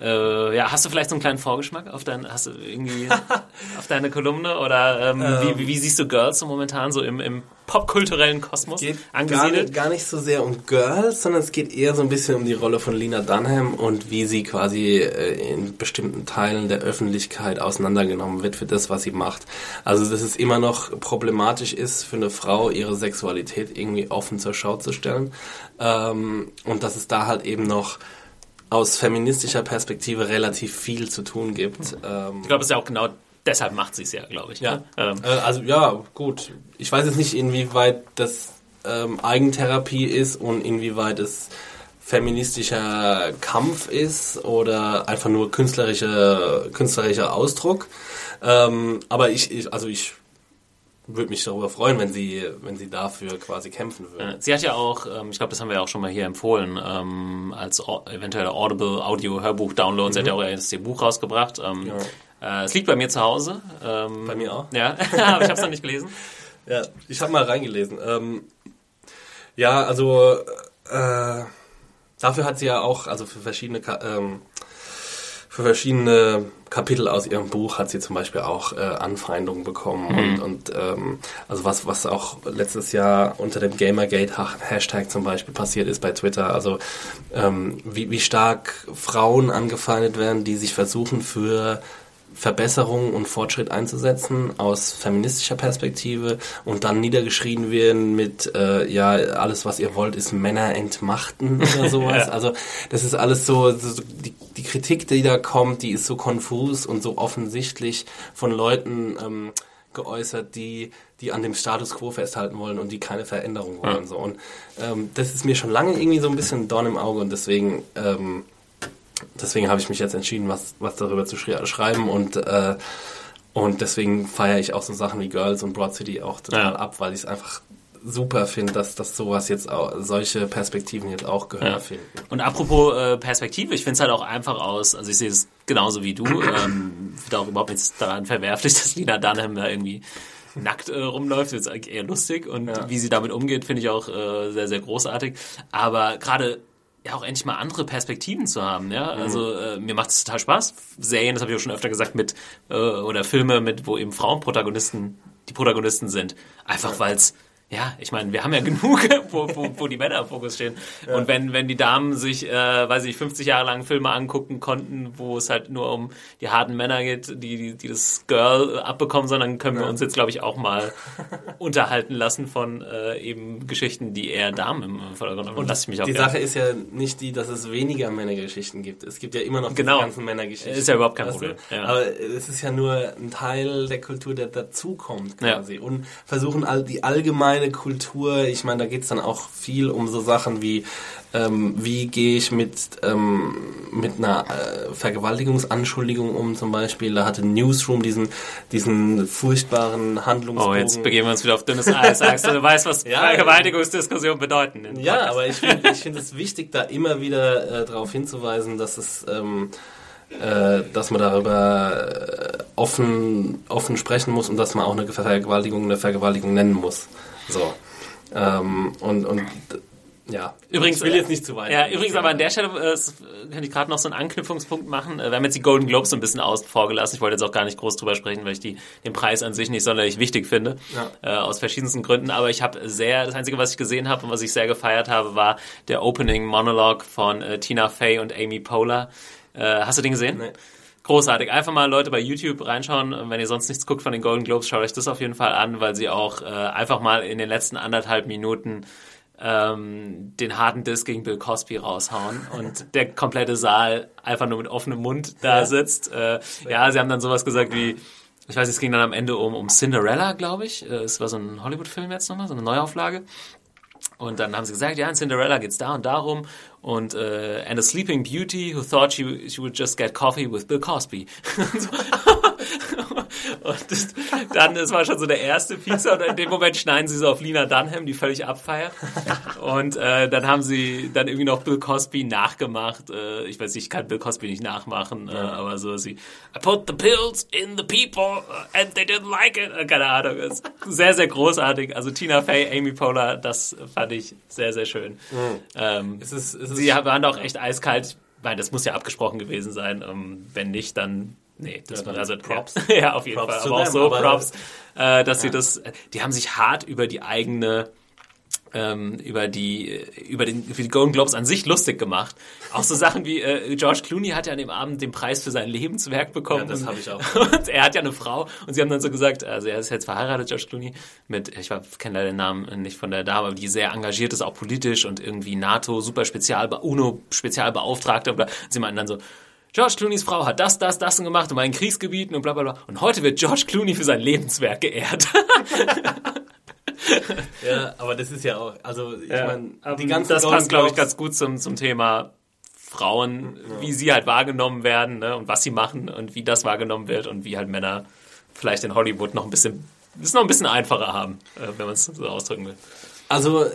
Äh, ja, hast du vielleicht so einen kleinen Vorgeschmack auf dein, hast du irgendwie auf deine Kolumne oder ähm, wie, wie, wie siehst du Girls so momentan so im, im popkulturellen Kosmos geht gar angesiedelt? nicht, gar nicht so sehr um Girls, sondern es geht eher so ein bisschen um die Rolle von Lena Dunham und wie sie quasi äh, in bestimmten Teilen der Öffentlichkeit auseinandergenommen wird für das, was sie macht. Also dass es immer noch problematisch ist für eine Frau, ihre Sexualität irgendwie offen zur Schau zu stellen ähm, und dass es da halt eben noch aus feministischer Perspektive relativ viel zu tun gibt. Ich glaube, es ist ja auch genau deshalb macht sie es ja, glaube ich. ja, Ne? Ähm, äh, also ja, gut. Ich weiß jetzt nicht, inwieweit das ähm, Eigentherapie ist und inwieweit es feministischer Kampf ist oder einfach nur künstlerischer, künstlerischer Ausdruck. Ähm, aber ich, ich, also ich würde mich darüber freuen, wenn sie, wenn sie dafür quasi kämpfen würde. Sie hat ja auch, ähm, ich glaube, das haben wir ja auch schon mal hier empfohlen, ähm, als eventuelle Audible Audio Hörbuch Download. Sie hat ja auch jetzt ihr Buch rausgebracht. Äh, es liegt bei mir zu Hause. Bei mir auch. Ja, aber ich habe es noch nicht gelesen. Ja, ich habe mal reingelesen. Ja, also äh, dafür hat sie ja auch, also für verschiedene ähm, für verschiedene Kapitel aus ihrem Buch hat sie zum Beispiel auch äh, Anfeindungen bekommen und, und ähm, also was was auch letztes Jahr unter dem Gamergate Ha- Hashtag zum Beispiel passiert ist bei Twitter, also ähm, wie, wie stark Frauen angefeindet werden, die sich versuchen für Verbesserung und Fortschritt einzusetzen aus feministischer Perspektive und dann niedergeschrien werden mit, äh, ja, alles was ihr wollt ist Männer entmachten oder sowas. Ja. Also das ist alles so, so die, die Kritik, die da kommt, die ist so konfus und so offensichtlich von Leuten ähm, geäußert, die die an dem Status quo festhalten wollen und die keine Veränderung wollen. So. Und ähm, das ist mir schon lange irgendwie so ein bisschen ein Dorn im Auge und deswegen ähm, deswegen habe ich mich jetzt entschieden, was, was darüber zu schreiben und äh, und deswegen feiere ich auch so Sachen wie Girls und Broad City auch total ja. ab, weil ich es einfach super finde, dass, dass sowas jetzt auch, solche Perspektiven jetzt auch Gehör ja. finden. Und apropos äh, Perspektive, ich finde es halt auch einfach aus, also ich sehe es genauso wie du, ähm, finde auch überhaupt nichts daran verwerflich, dass Lina Dunham da irgendwie nackt äh, rumläuft, ist eigentlich eher lustig und ja. wie sie damit umgeht, finde ich auch äh, sehr, sehr großartig. Aber gerade ja auch endlich mal andere Perspektiven zu haben. Ja, mhm. also äh, mir macht es total Spaß. Serien, das habe ich auch schon öfter gesagt, mit äh, oder Filme mit, wo eben Frauenprotagonisten die Protagonisten sind, einfach ja. weil es ja, ich meine, wir haben ja genug, wo, wo, wo die Männer im Fokus stehen. Ja. Und wenn, wenn die Damen sich, äh, weiß ich, 50 Jahre lang Filme angucken konnten, wo es halt nur um die harten Männer geht, die, die, die das Girl abbekommen, sondern können wir uns jetzt, glaube ich, auch mal unterhalten lassen von äh, eben Geschichten, die eher Damen im Vordergrund haben. Und lass ich mich auch die gerne. Sache ist ja nicht die, dass es weniger Männergeschichten gibt. Es gibt ja immer noch genau. die ganzen Männergeschichten. Ist ja überhaupt kein Problem. Ja. Aber es ist ja nur ein Teil der Kultur, der dazukommt quasi. Ja. Und versuchen all die allgemeine allgemeine Kultur, ich meine, da geht es dann auch viel um so Sachen wie, ähm, wie gehe ich mit, ähm, mit einer äh, Vergewaltigungsanschuldigung um zum Beispiel. Da hatte Newsroom diesen, diesen furchtbaren Handlungsbogen. Oh, jetzt begeben wir uns wieder auf dünnes Eis. Sagst du, du weißt, was ja, Vergewaltigungsdiskussionen bedeuten. Ja, aber ich finde ich find es wichtig, da immer wieder äh, darauf hinzuweisen, dass es... Ähm, äh, dass man darüber äh, offen, offen sprechen muss und dass man auch eine Vergewaltigung eine Vergewaltigung nennen muss. So. Ähm, und, und ja, übrigens, ich will jetzt nicht zu weit. Ja, übrigens, aber an der Stelle äh, könnte ich gerade noch so einen Anknüpfungspunkt machen. Äh, wir haben jetzt die Golden Globes so ein bisschen außen vorgelassen. Ich wollte jetzt auch gar nicht groß drüber sprechen, weil ich die, den Preis an sich nicht sonderlich wichtig finde. Ja. Äh, aus verschiedensten Gründen. Aber ich habe sehr, das Einzige, was ich gesehen habe und was ich sehr gefeiert habe, war der Opening Monologue von äh, Tina Fey und Amy Poehler. Äh, hast du den gesehen? Nee. Großartig. Einfach mal Leute bei YouTube reinschauen. Wenn ihr sonst nichts guckt von den Golden Globes, schaut euch das auf jeden Fall an, weil sie auch äh, einfach mal in den letzten anderthalb Minuten ähm, den harten Diss gegen Bill Cosby raushauen und der komplette Saal einfach nur mit offenem Mund da sitzt. Äh, ja, sie haben dann sowas gesagt wie, ich weiß, es ging dann am Ende um, um Cinderella, glaube ich. Äh, es war so ein Hollywood-Film jetzt nochmal, so eine Neuauflage. Und dann haben sie gesagt, ja, in Cinderella geht's da und darum. Und äh, uh, and a sleeping beauty who thought she, she would just get coffee with Bill Cosby. Und das, dann, das war schon so der erste Pizza und in dem Moment schneiden sie so auf Lina Dunham, die völlig abfeiert. Und äh, dann haben sie dann irgendwie noch Bill Cosby nachgemacht. Äh, ich weiß nicht, ich kann Bill Cosby nicht nachmachen, äh, aber so sie I put the pills in the people and they didn't like it. Äh, keine Ahnung. Ist sehr, sehr großartig. Also Tina Fey, Amy Poehler, das fand ich sehr, sehr schön. Mhm. Ähm, es ist, es ist sie waren auch echt eiskalt. Ich meine, das muss ja abgesprochen gewesen sein. Ähm, wenn nicht, dann Nee, das ja, also Props. ja, auf jeden Props Fall. Aber auch so aber Props, äh, dass ja. sie das, die haben sich hart über die eigene, ähm, über die, über den, für die Golden Globes an sich lustig gemacht. Auch so Sachen wie äh, George Clooney hat ja an dem Abend den Preis für sein Lebenswerk bekommen. Ja, das habe ich auch. Und er hat ja eine Frau und sie haben dann so gesagt, also er ist jetzt verheiratet, George Clooney, mit, ich kenne leider den Namen nicht von der Dame, aber die sehr engagiert ist, auch politisch und irgendwie NATO, super Spezial, UNO Spezialbeauftragte. Und sie meinten dann so, George Clooneys Frau hat das, das, das gemacht und war in Kriegsgebieten und bla bla bla. Und heute wird George Clooney für sein Lebenswerk geehrt. ja, aber das ist ja auch, also ich ja, meine, die ganzen Das passt, glaube ich, ganz gut zum, zum Thema Frauen, ja. wie sie halt wahrgenommen werden ne, und was sie machen und wie das wahrgenommen wird und wie halt Männer vielleicht in Hollywood noch ein bisschen, ist noch ein bisschen einfacher haben, äh, wenn man es so ausdrücken will. Also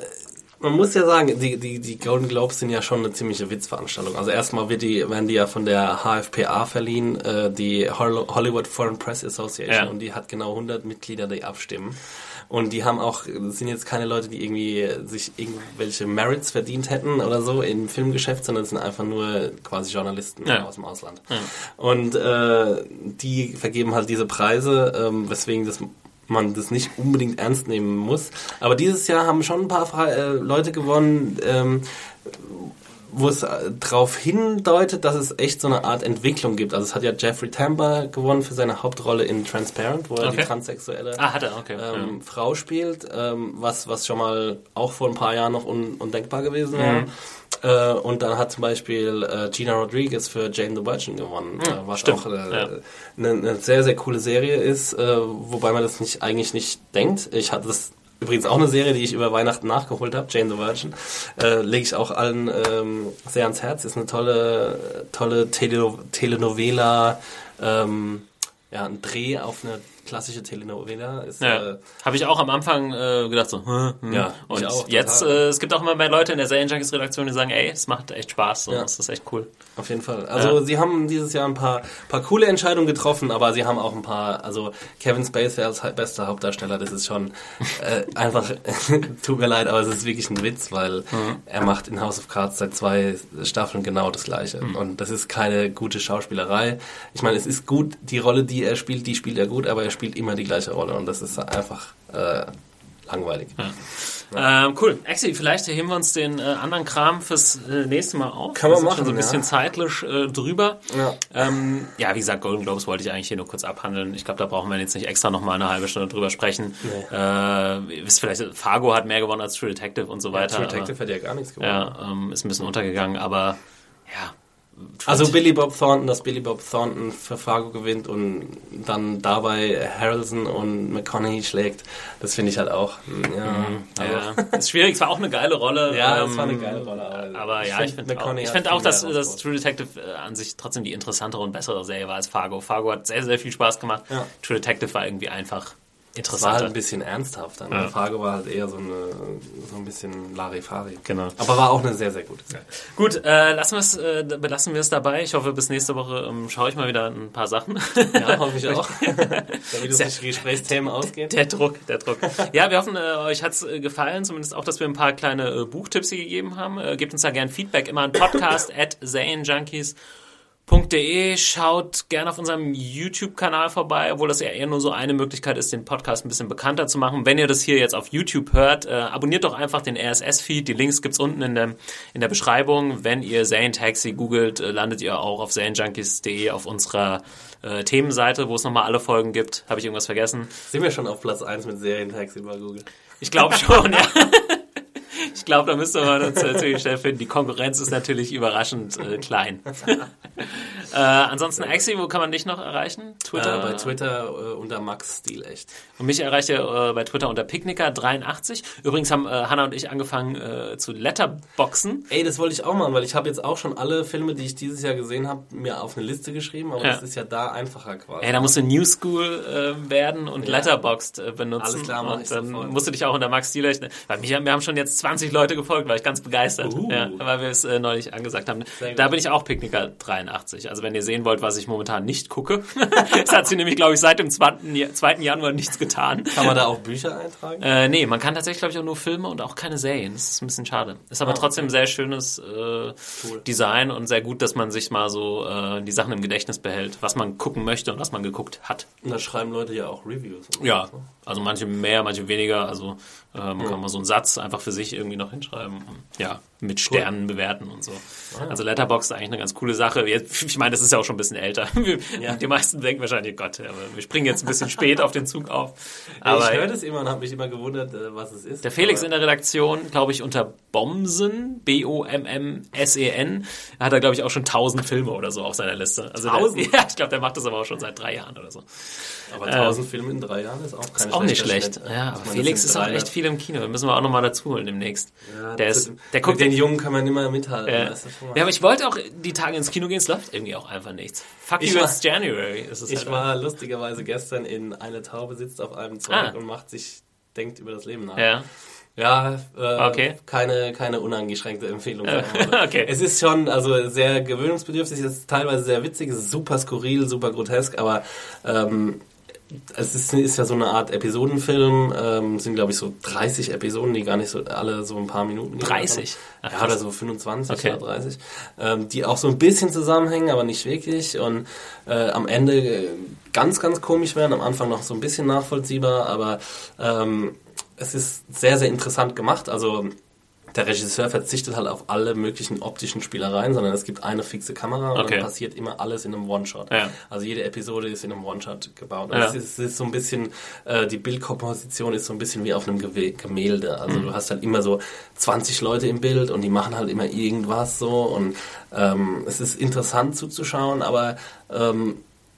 man muss ja sagen, die, die, die Golden Globes sind ja schon eine ziemliche Witzveranstaltung. Also erstmal wird die, werden die ja von der HFPA verliehen, äh, die Hollywood Foreign Press Association, ja. und die hat genau 100 Mitglieder, die abstimmen. Und die haben auch, sind jetzt keine Leute, die irgendwie sich irgendwelche Merits verdient hätten oder so im Filmgeschäft, sondern es sind einfach nur quasi Journalisten ja. aus dem Ausland. Ja. Und äh, die vergeben halt diese Preise, ähm, weswegen das man das nicht unbedingt ernst nehmen muss. Aber dieses Jahr haben schon ein paar äh, Leute gewonnen, ähm, wo es äh, darauf hindeutet, dass es echt so eine Art Entwicklung gibt. Also es hat ja Jeffrey Tambor gewonnen für seine Hauptrolle in Transparent, wo er okay. die transsexuelle ah, okay. ähm, ja. Frau spielt, ähm, was, was schon mal auch vor ein paar Jahren noch un undenkbar gewesen war. Mhm. Äh, und dann hat zum Beispiel äh, Gina Rodriguez für Jane the Virgin gewonnen, mhm, was stimmt. auch eine, ja. eine, eine, sehr, sehr coole Serie ist, äh, wobei man das nicht eigentlich nicht denkt. Ich hatte das Übrigens auch eine Serie, die ich über Weihnachten nachgeholt habe, Jane the Virgin. Äh, Lege ich auch allen ähm, sehr ans Herz. Ist eine tolle, tolle Teleno Telenovela, ähm, ja, ein Dreh auf eine klassische Telenovela. Ist, Ja. äh, Habe ich auch am Anfang äh, gedacht so, hm, hm. Ja, und auch, jetzt, äh, es gibt auch immer mehr Leute in der Serien Junkies Redaktion, die sagen, ey, es macht echt Spaß, so, Ja. das ist echt cool. Auf jeden Fall. Also sie haben dieses Jahr ein paar, paar coole Entscheidungen getroffen, aber sie haben auch ein paar, also Kevin Spacey als hau- bester Hauptdarsteller, das ist schon äh, einfach, tut mir leid, aber es ist wirklich ein Witz, weil er macht in House of Cards seit zwei Staffeln genau das Gleiche. Und das ist keine gute Schauspielerei. Ich meine, es ist gut, die Rolle, die er spielt, die spielt er gut, aber er spielt immer die gleiche Rolle und das ist einfach äh, langweilig. Ähm, cool. Axel, vielleicht heben wir uns den äh, anderen Kram fürs äh, nächste Mal auf. Kann wir man sind machen, schon so ein bisschen ja. zeitlich äh, drüber. Ja. Ähm, ja, wie gesagt, Golden Globes wollte ich eigentlich hier nur kurz abhandeln. Ich glaube, da brauchen wir jetzt nicht extra nochmal eine halbe Stunde drüber sprechen. Nee. Äh, wisst vielleicht, Fargo hat mehr gewonnen als True Detective und so weiter. True Detective hat ja gar nichts gewonnen. aber, ja, ähm, ist ein bisschen untergegangen, aber ja. Also Billy Bob Thornton, dass Billy Bob Thornton für Fargo gewinnt und dann dabei Harrelson und McConaughey schlägt, das finde ich halt auch. Ja, aber- Ja, ist schwierig, es war auch eine geile Rolle. Ja, ähm, das war eine geile Rolle. Aber, Aber ja, ich finde auch, ich find auch dass, dass. True Detective äh, an sich trotzdem die interessantere und bessere Serie war als Fargo. Fargo hat sehr, sehr viel Spaß gemacht. Ja. True Detective war irgendwie einfach Das war halt ein bisschen ernsthafter. Ne? Ja. Fargo war halt eher so, eine, so ein bisschen Larifari. Genau. Aber war auch eine sehr, sehr gute Serie. Gut, äh, lassen wir's, äh, belassen wir es dabei. Ich hoffe, bis nächste Woche ähm, schaue ich mal wieder ein paar Sachen. Ja, hoffe ich auch. Damit uns die Gesprächsthemen ausgehen. Der Druck, der Druck. Ja, wir hoffen, äh, euch hat's äh, gefallen, zumindest auch, dass wir ein paar kleine äh, Buchtipps hier gegeben haben. Äh, gebt uns da gern Feedback, immer an podcast at zanejunkies.de. Schaut gerne auf unserem YouTube-Kanal vorbei, obwohl das ja eher nur so eine Möglichkeit ist, den Podcast ein bisschen bekannter zu machen. Wenn ihr das hier jetzt auf YouTube hört, äh, abonniert doch einfach den RSS-Feed. Die Links gibt's unten in der, in der Beschreibung. Wenn ihr Zane Taxi googelt, äh, landet ihr auch auf zanejunkies.de auf unserer äh, Themenseite, wo es nochmal alle Folgen gibt. Habe ich irgendwas vergessen? Sind wir schon auf Platz 1 mit Serientaxi bei Google? Ich glaube schon, ja. Ich glaube, da müsste man uns natürlich schnell finden. Die Konkurrenz ist natürlich überraschend äh, klein. äh, ansonsten, Axi, wo kann man dich noch erreichen? Twitter? Äh, bei Twitter äh, unter Max Stil echt. Und mich erreicht ihr äh, bei Twitter unter Picknicker83. Übrigens haben äh, Hanna und ich angefangen äh, zu Letterboxen. Ey, das wollte ich auch machen, weil ich habe jetzt auch schon alle Filme, die ich dieses Jahr gesehen habe, mir auf eine Liste geschrieben, aber Ja. das ist ja da einfacher quasi. Ey, da musst du New School äh, werden und Letterboxd äh, benutzen. Alles klar, mach und dann sofort. musst du dich auch unter Max Stieler. Weil mich, wir haben schon jetzt 20 Leute gefolgt, war ich ganz begeistert. Uh. Ja, weil wir es äh, neulich angesagt haben. Da bin ich auch Picknicker 83. Also wenn ihr sehen wollt, was ich momentan nicht gucke. das hat sie nämlich, glaube ich, seit dem 2. Ja- 2. Januar nichts getan. Kann man da auch Bücher eintragen? Äh, nee, man kann tatsächlich, glaube ich, auch nur Filme und auch keine Serien. Das ist ein bisschen schade. Ist aber Ah, trotzdem sehr schönes äh, Design und sehr gut, dass man sich mal so äh, die Sachen im Gedächtnis behält, was man gucken möchte und was man geguckt hat. Und da schreiben Leute ja auch Reviews. Ja, so. Also manche mehr, manche weniger. Also ähm, kann man so einen Satz einfach für sich irgendwie noch hinschreiben. Ja, mit Sternen bewerten und so. Also Letterboxd ist eigentlich eine ganz coole Sache. Jetzt, ich meine, das ist ja auch schon ein bisschen älter. Ja. Die meisten denken wahrscheinlich, Gott, wir springen jetzt ein bisschen spät auf den Zug auf. Aber ich höre das immer und habe mich immer gewundert, äh, was es ist. der Felix in der Redaktion, glaube ich, unter Bomsen, B-O-M-M-S-E-N, hat er, glaube ich, auch schon tausend Filme oder so auf seiner Liste. Also der, 1000? ja, ich glaube, der macht das aber auch schon seit drei Jahren oder so. Aber 1000 Filme in drei Jahren ist auch kein Auch nicht schlecht. Schnitt. Ja, aber Felix ist auch echt viel im Kino. Da müssen wir auch nochmal dazu holen demnächst. Ja, der ist, der guckt mit den Jungen kann man immer mithalten. äh, ja, aber ich wollte auch die Tage ins Kino gehen, es läuft irgendwie auch einfach nichts. Fuck Ich you, war- it's January. Ist es Ich halt war lustigerweise gestern in Eine Taube sitzt auf einem Zeug Ah. und macht sich, denkt über das Leben nach. Ja. Ja, äh, Okay. keine, keine uneingeschränkte Empfehlung. Mal. okay. Es ist schon also sehr gewöhnungsbedürftig, es ist teilweise sehr witzig, es ist super skurril, super grotesk, aber ähm, es ist, ist ja so eine Art Episodenfilm, ähm, sind glaube ich so 30 Episoden, die gar nicht so alle so ein paar Minuten gehen. 30? Ach, Ja, oder so 25 Okay. oder 30. Ähm, die auch so ein bisschen zusammenhängen, aber nicht wirklich. Und äh, am Ende äh, ganz, ganz komisch werden, am Anfang noch so ein bisschen nachvollziehbar, aber ähm, es ist sehr, sehr interessant gemacht. Also der Regisseur verzichtet halt auf alle möglichen optischen Spielereien, sondern es gibt eine fixe Kamera und Okay. dann passiert immer alles in einem One-Shot. Ja. Also jede Episode ist in einem One-Shot gebaut. Ja. es, ist, es ist so ein bisschen, äh, die Bildkomposition ist so ein bisschen wie auf einem Gewe Gemälde. Also Mhm. du hast halt immer so 20 Leute im Bild und die machen halt immer irgendwas so und ähm, es ist interessant zuzuschauen, aber ähm,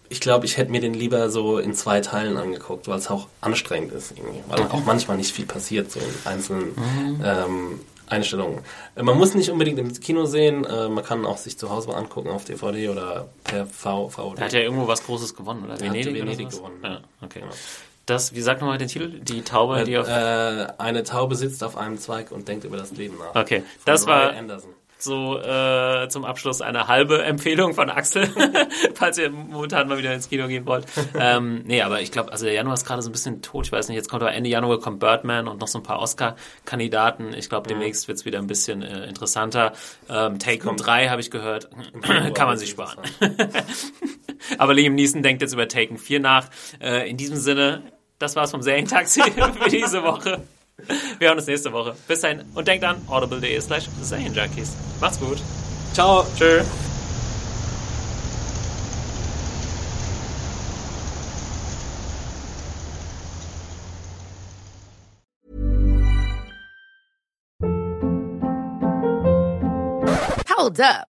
ich glaube, ich hätte mir den lieber so in zwei Teilen angeguckt, weil es auch anstrengend ist irgendwie. Weil auch manchmal nicht viel passiert, so in einzelnen mhm. ähm, Einstellungen. Äh, man muss nicht unbedingt im Kino sehen, äh, man kann auch sich zu Hause mal angucken auf DVD oder per VOD. Er hat ja irgendwo was Großes gewonnen, oder? Venedig, Venedig gewonnen. Ja, okay. Genau. Das, wie sagt nochmal den Titel? Die Taube, die auf... Äh, eine Taube sitzt auf einem Zweig und denkt über das Leben nach. Okay, das war... Anderson so äh, zum Abschluss eine halbe Empfehlung von Axel, falls ihr momentan mal wieder ins Kino gehen wollt. ähm, nee, aber ich glaube, also der Januar ist gerade so ein bisschen tot. Ich weiß nicht, jetzt kommt aber Ende Januar kommt Birdman und noch so ein paar Oscar-Kandidaten. Ich glaube, demnächst wird es wieder ein bisschen äh, interessanter. Ähm, Take Home 3 habe ich gehört. Kann man sich sparen. aber Liam Neeson denkt jetzt über Taken 4 nach. Äh, in diesem Sinne, das war's vom Serientaxi für diese Woche. Wir hören uns nächste Woche. Bis dahin und denkt an audible.de slash Junkies. Macht's gut. Ciao. Tschö. Hold up.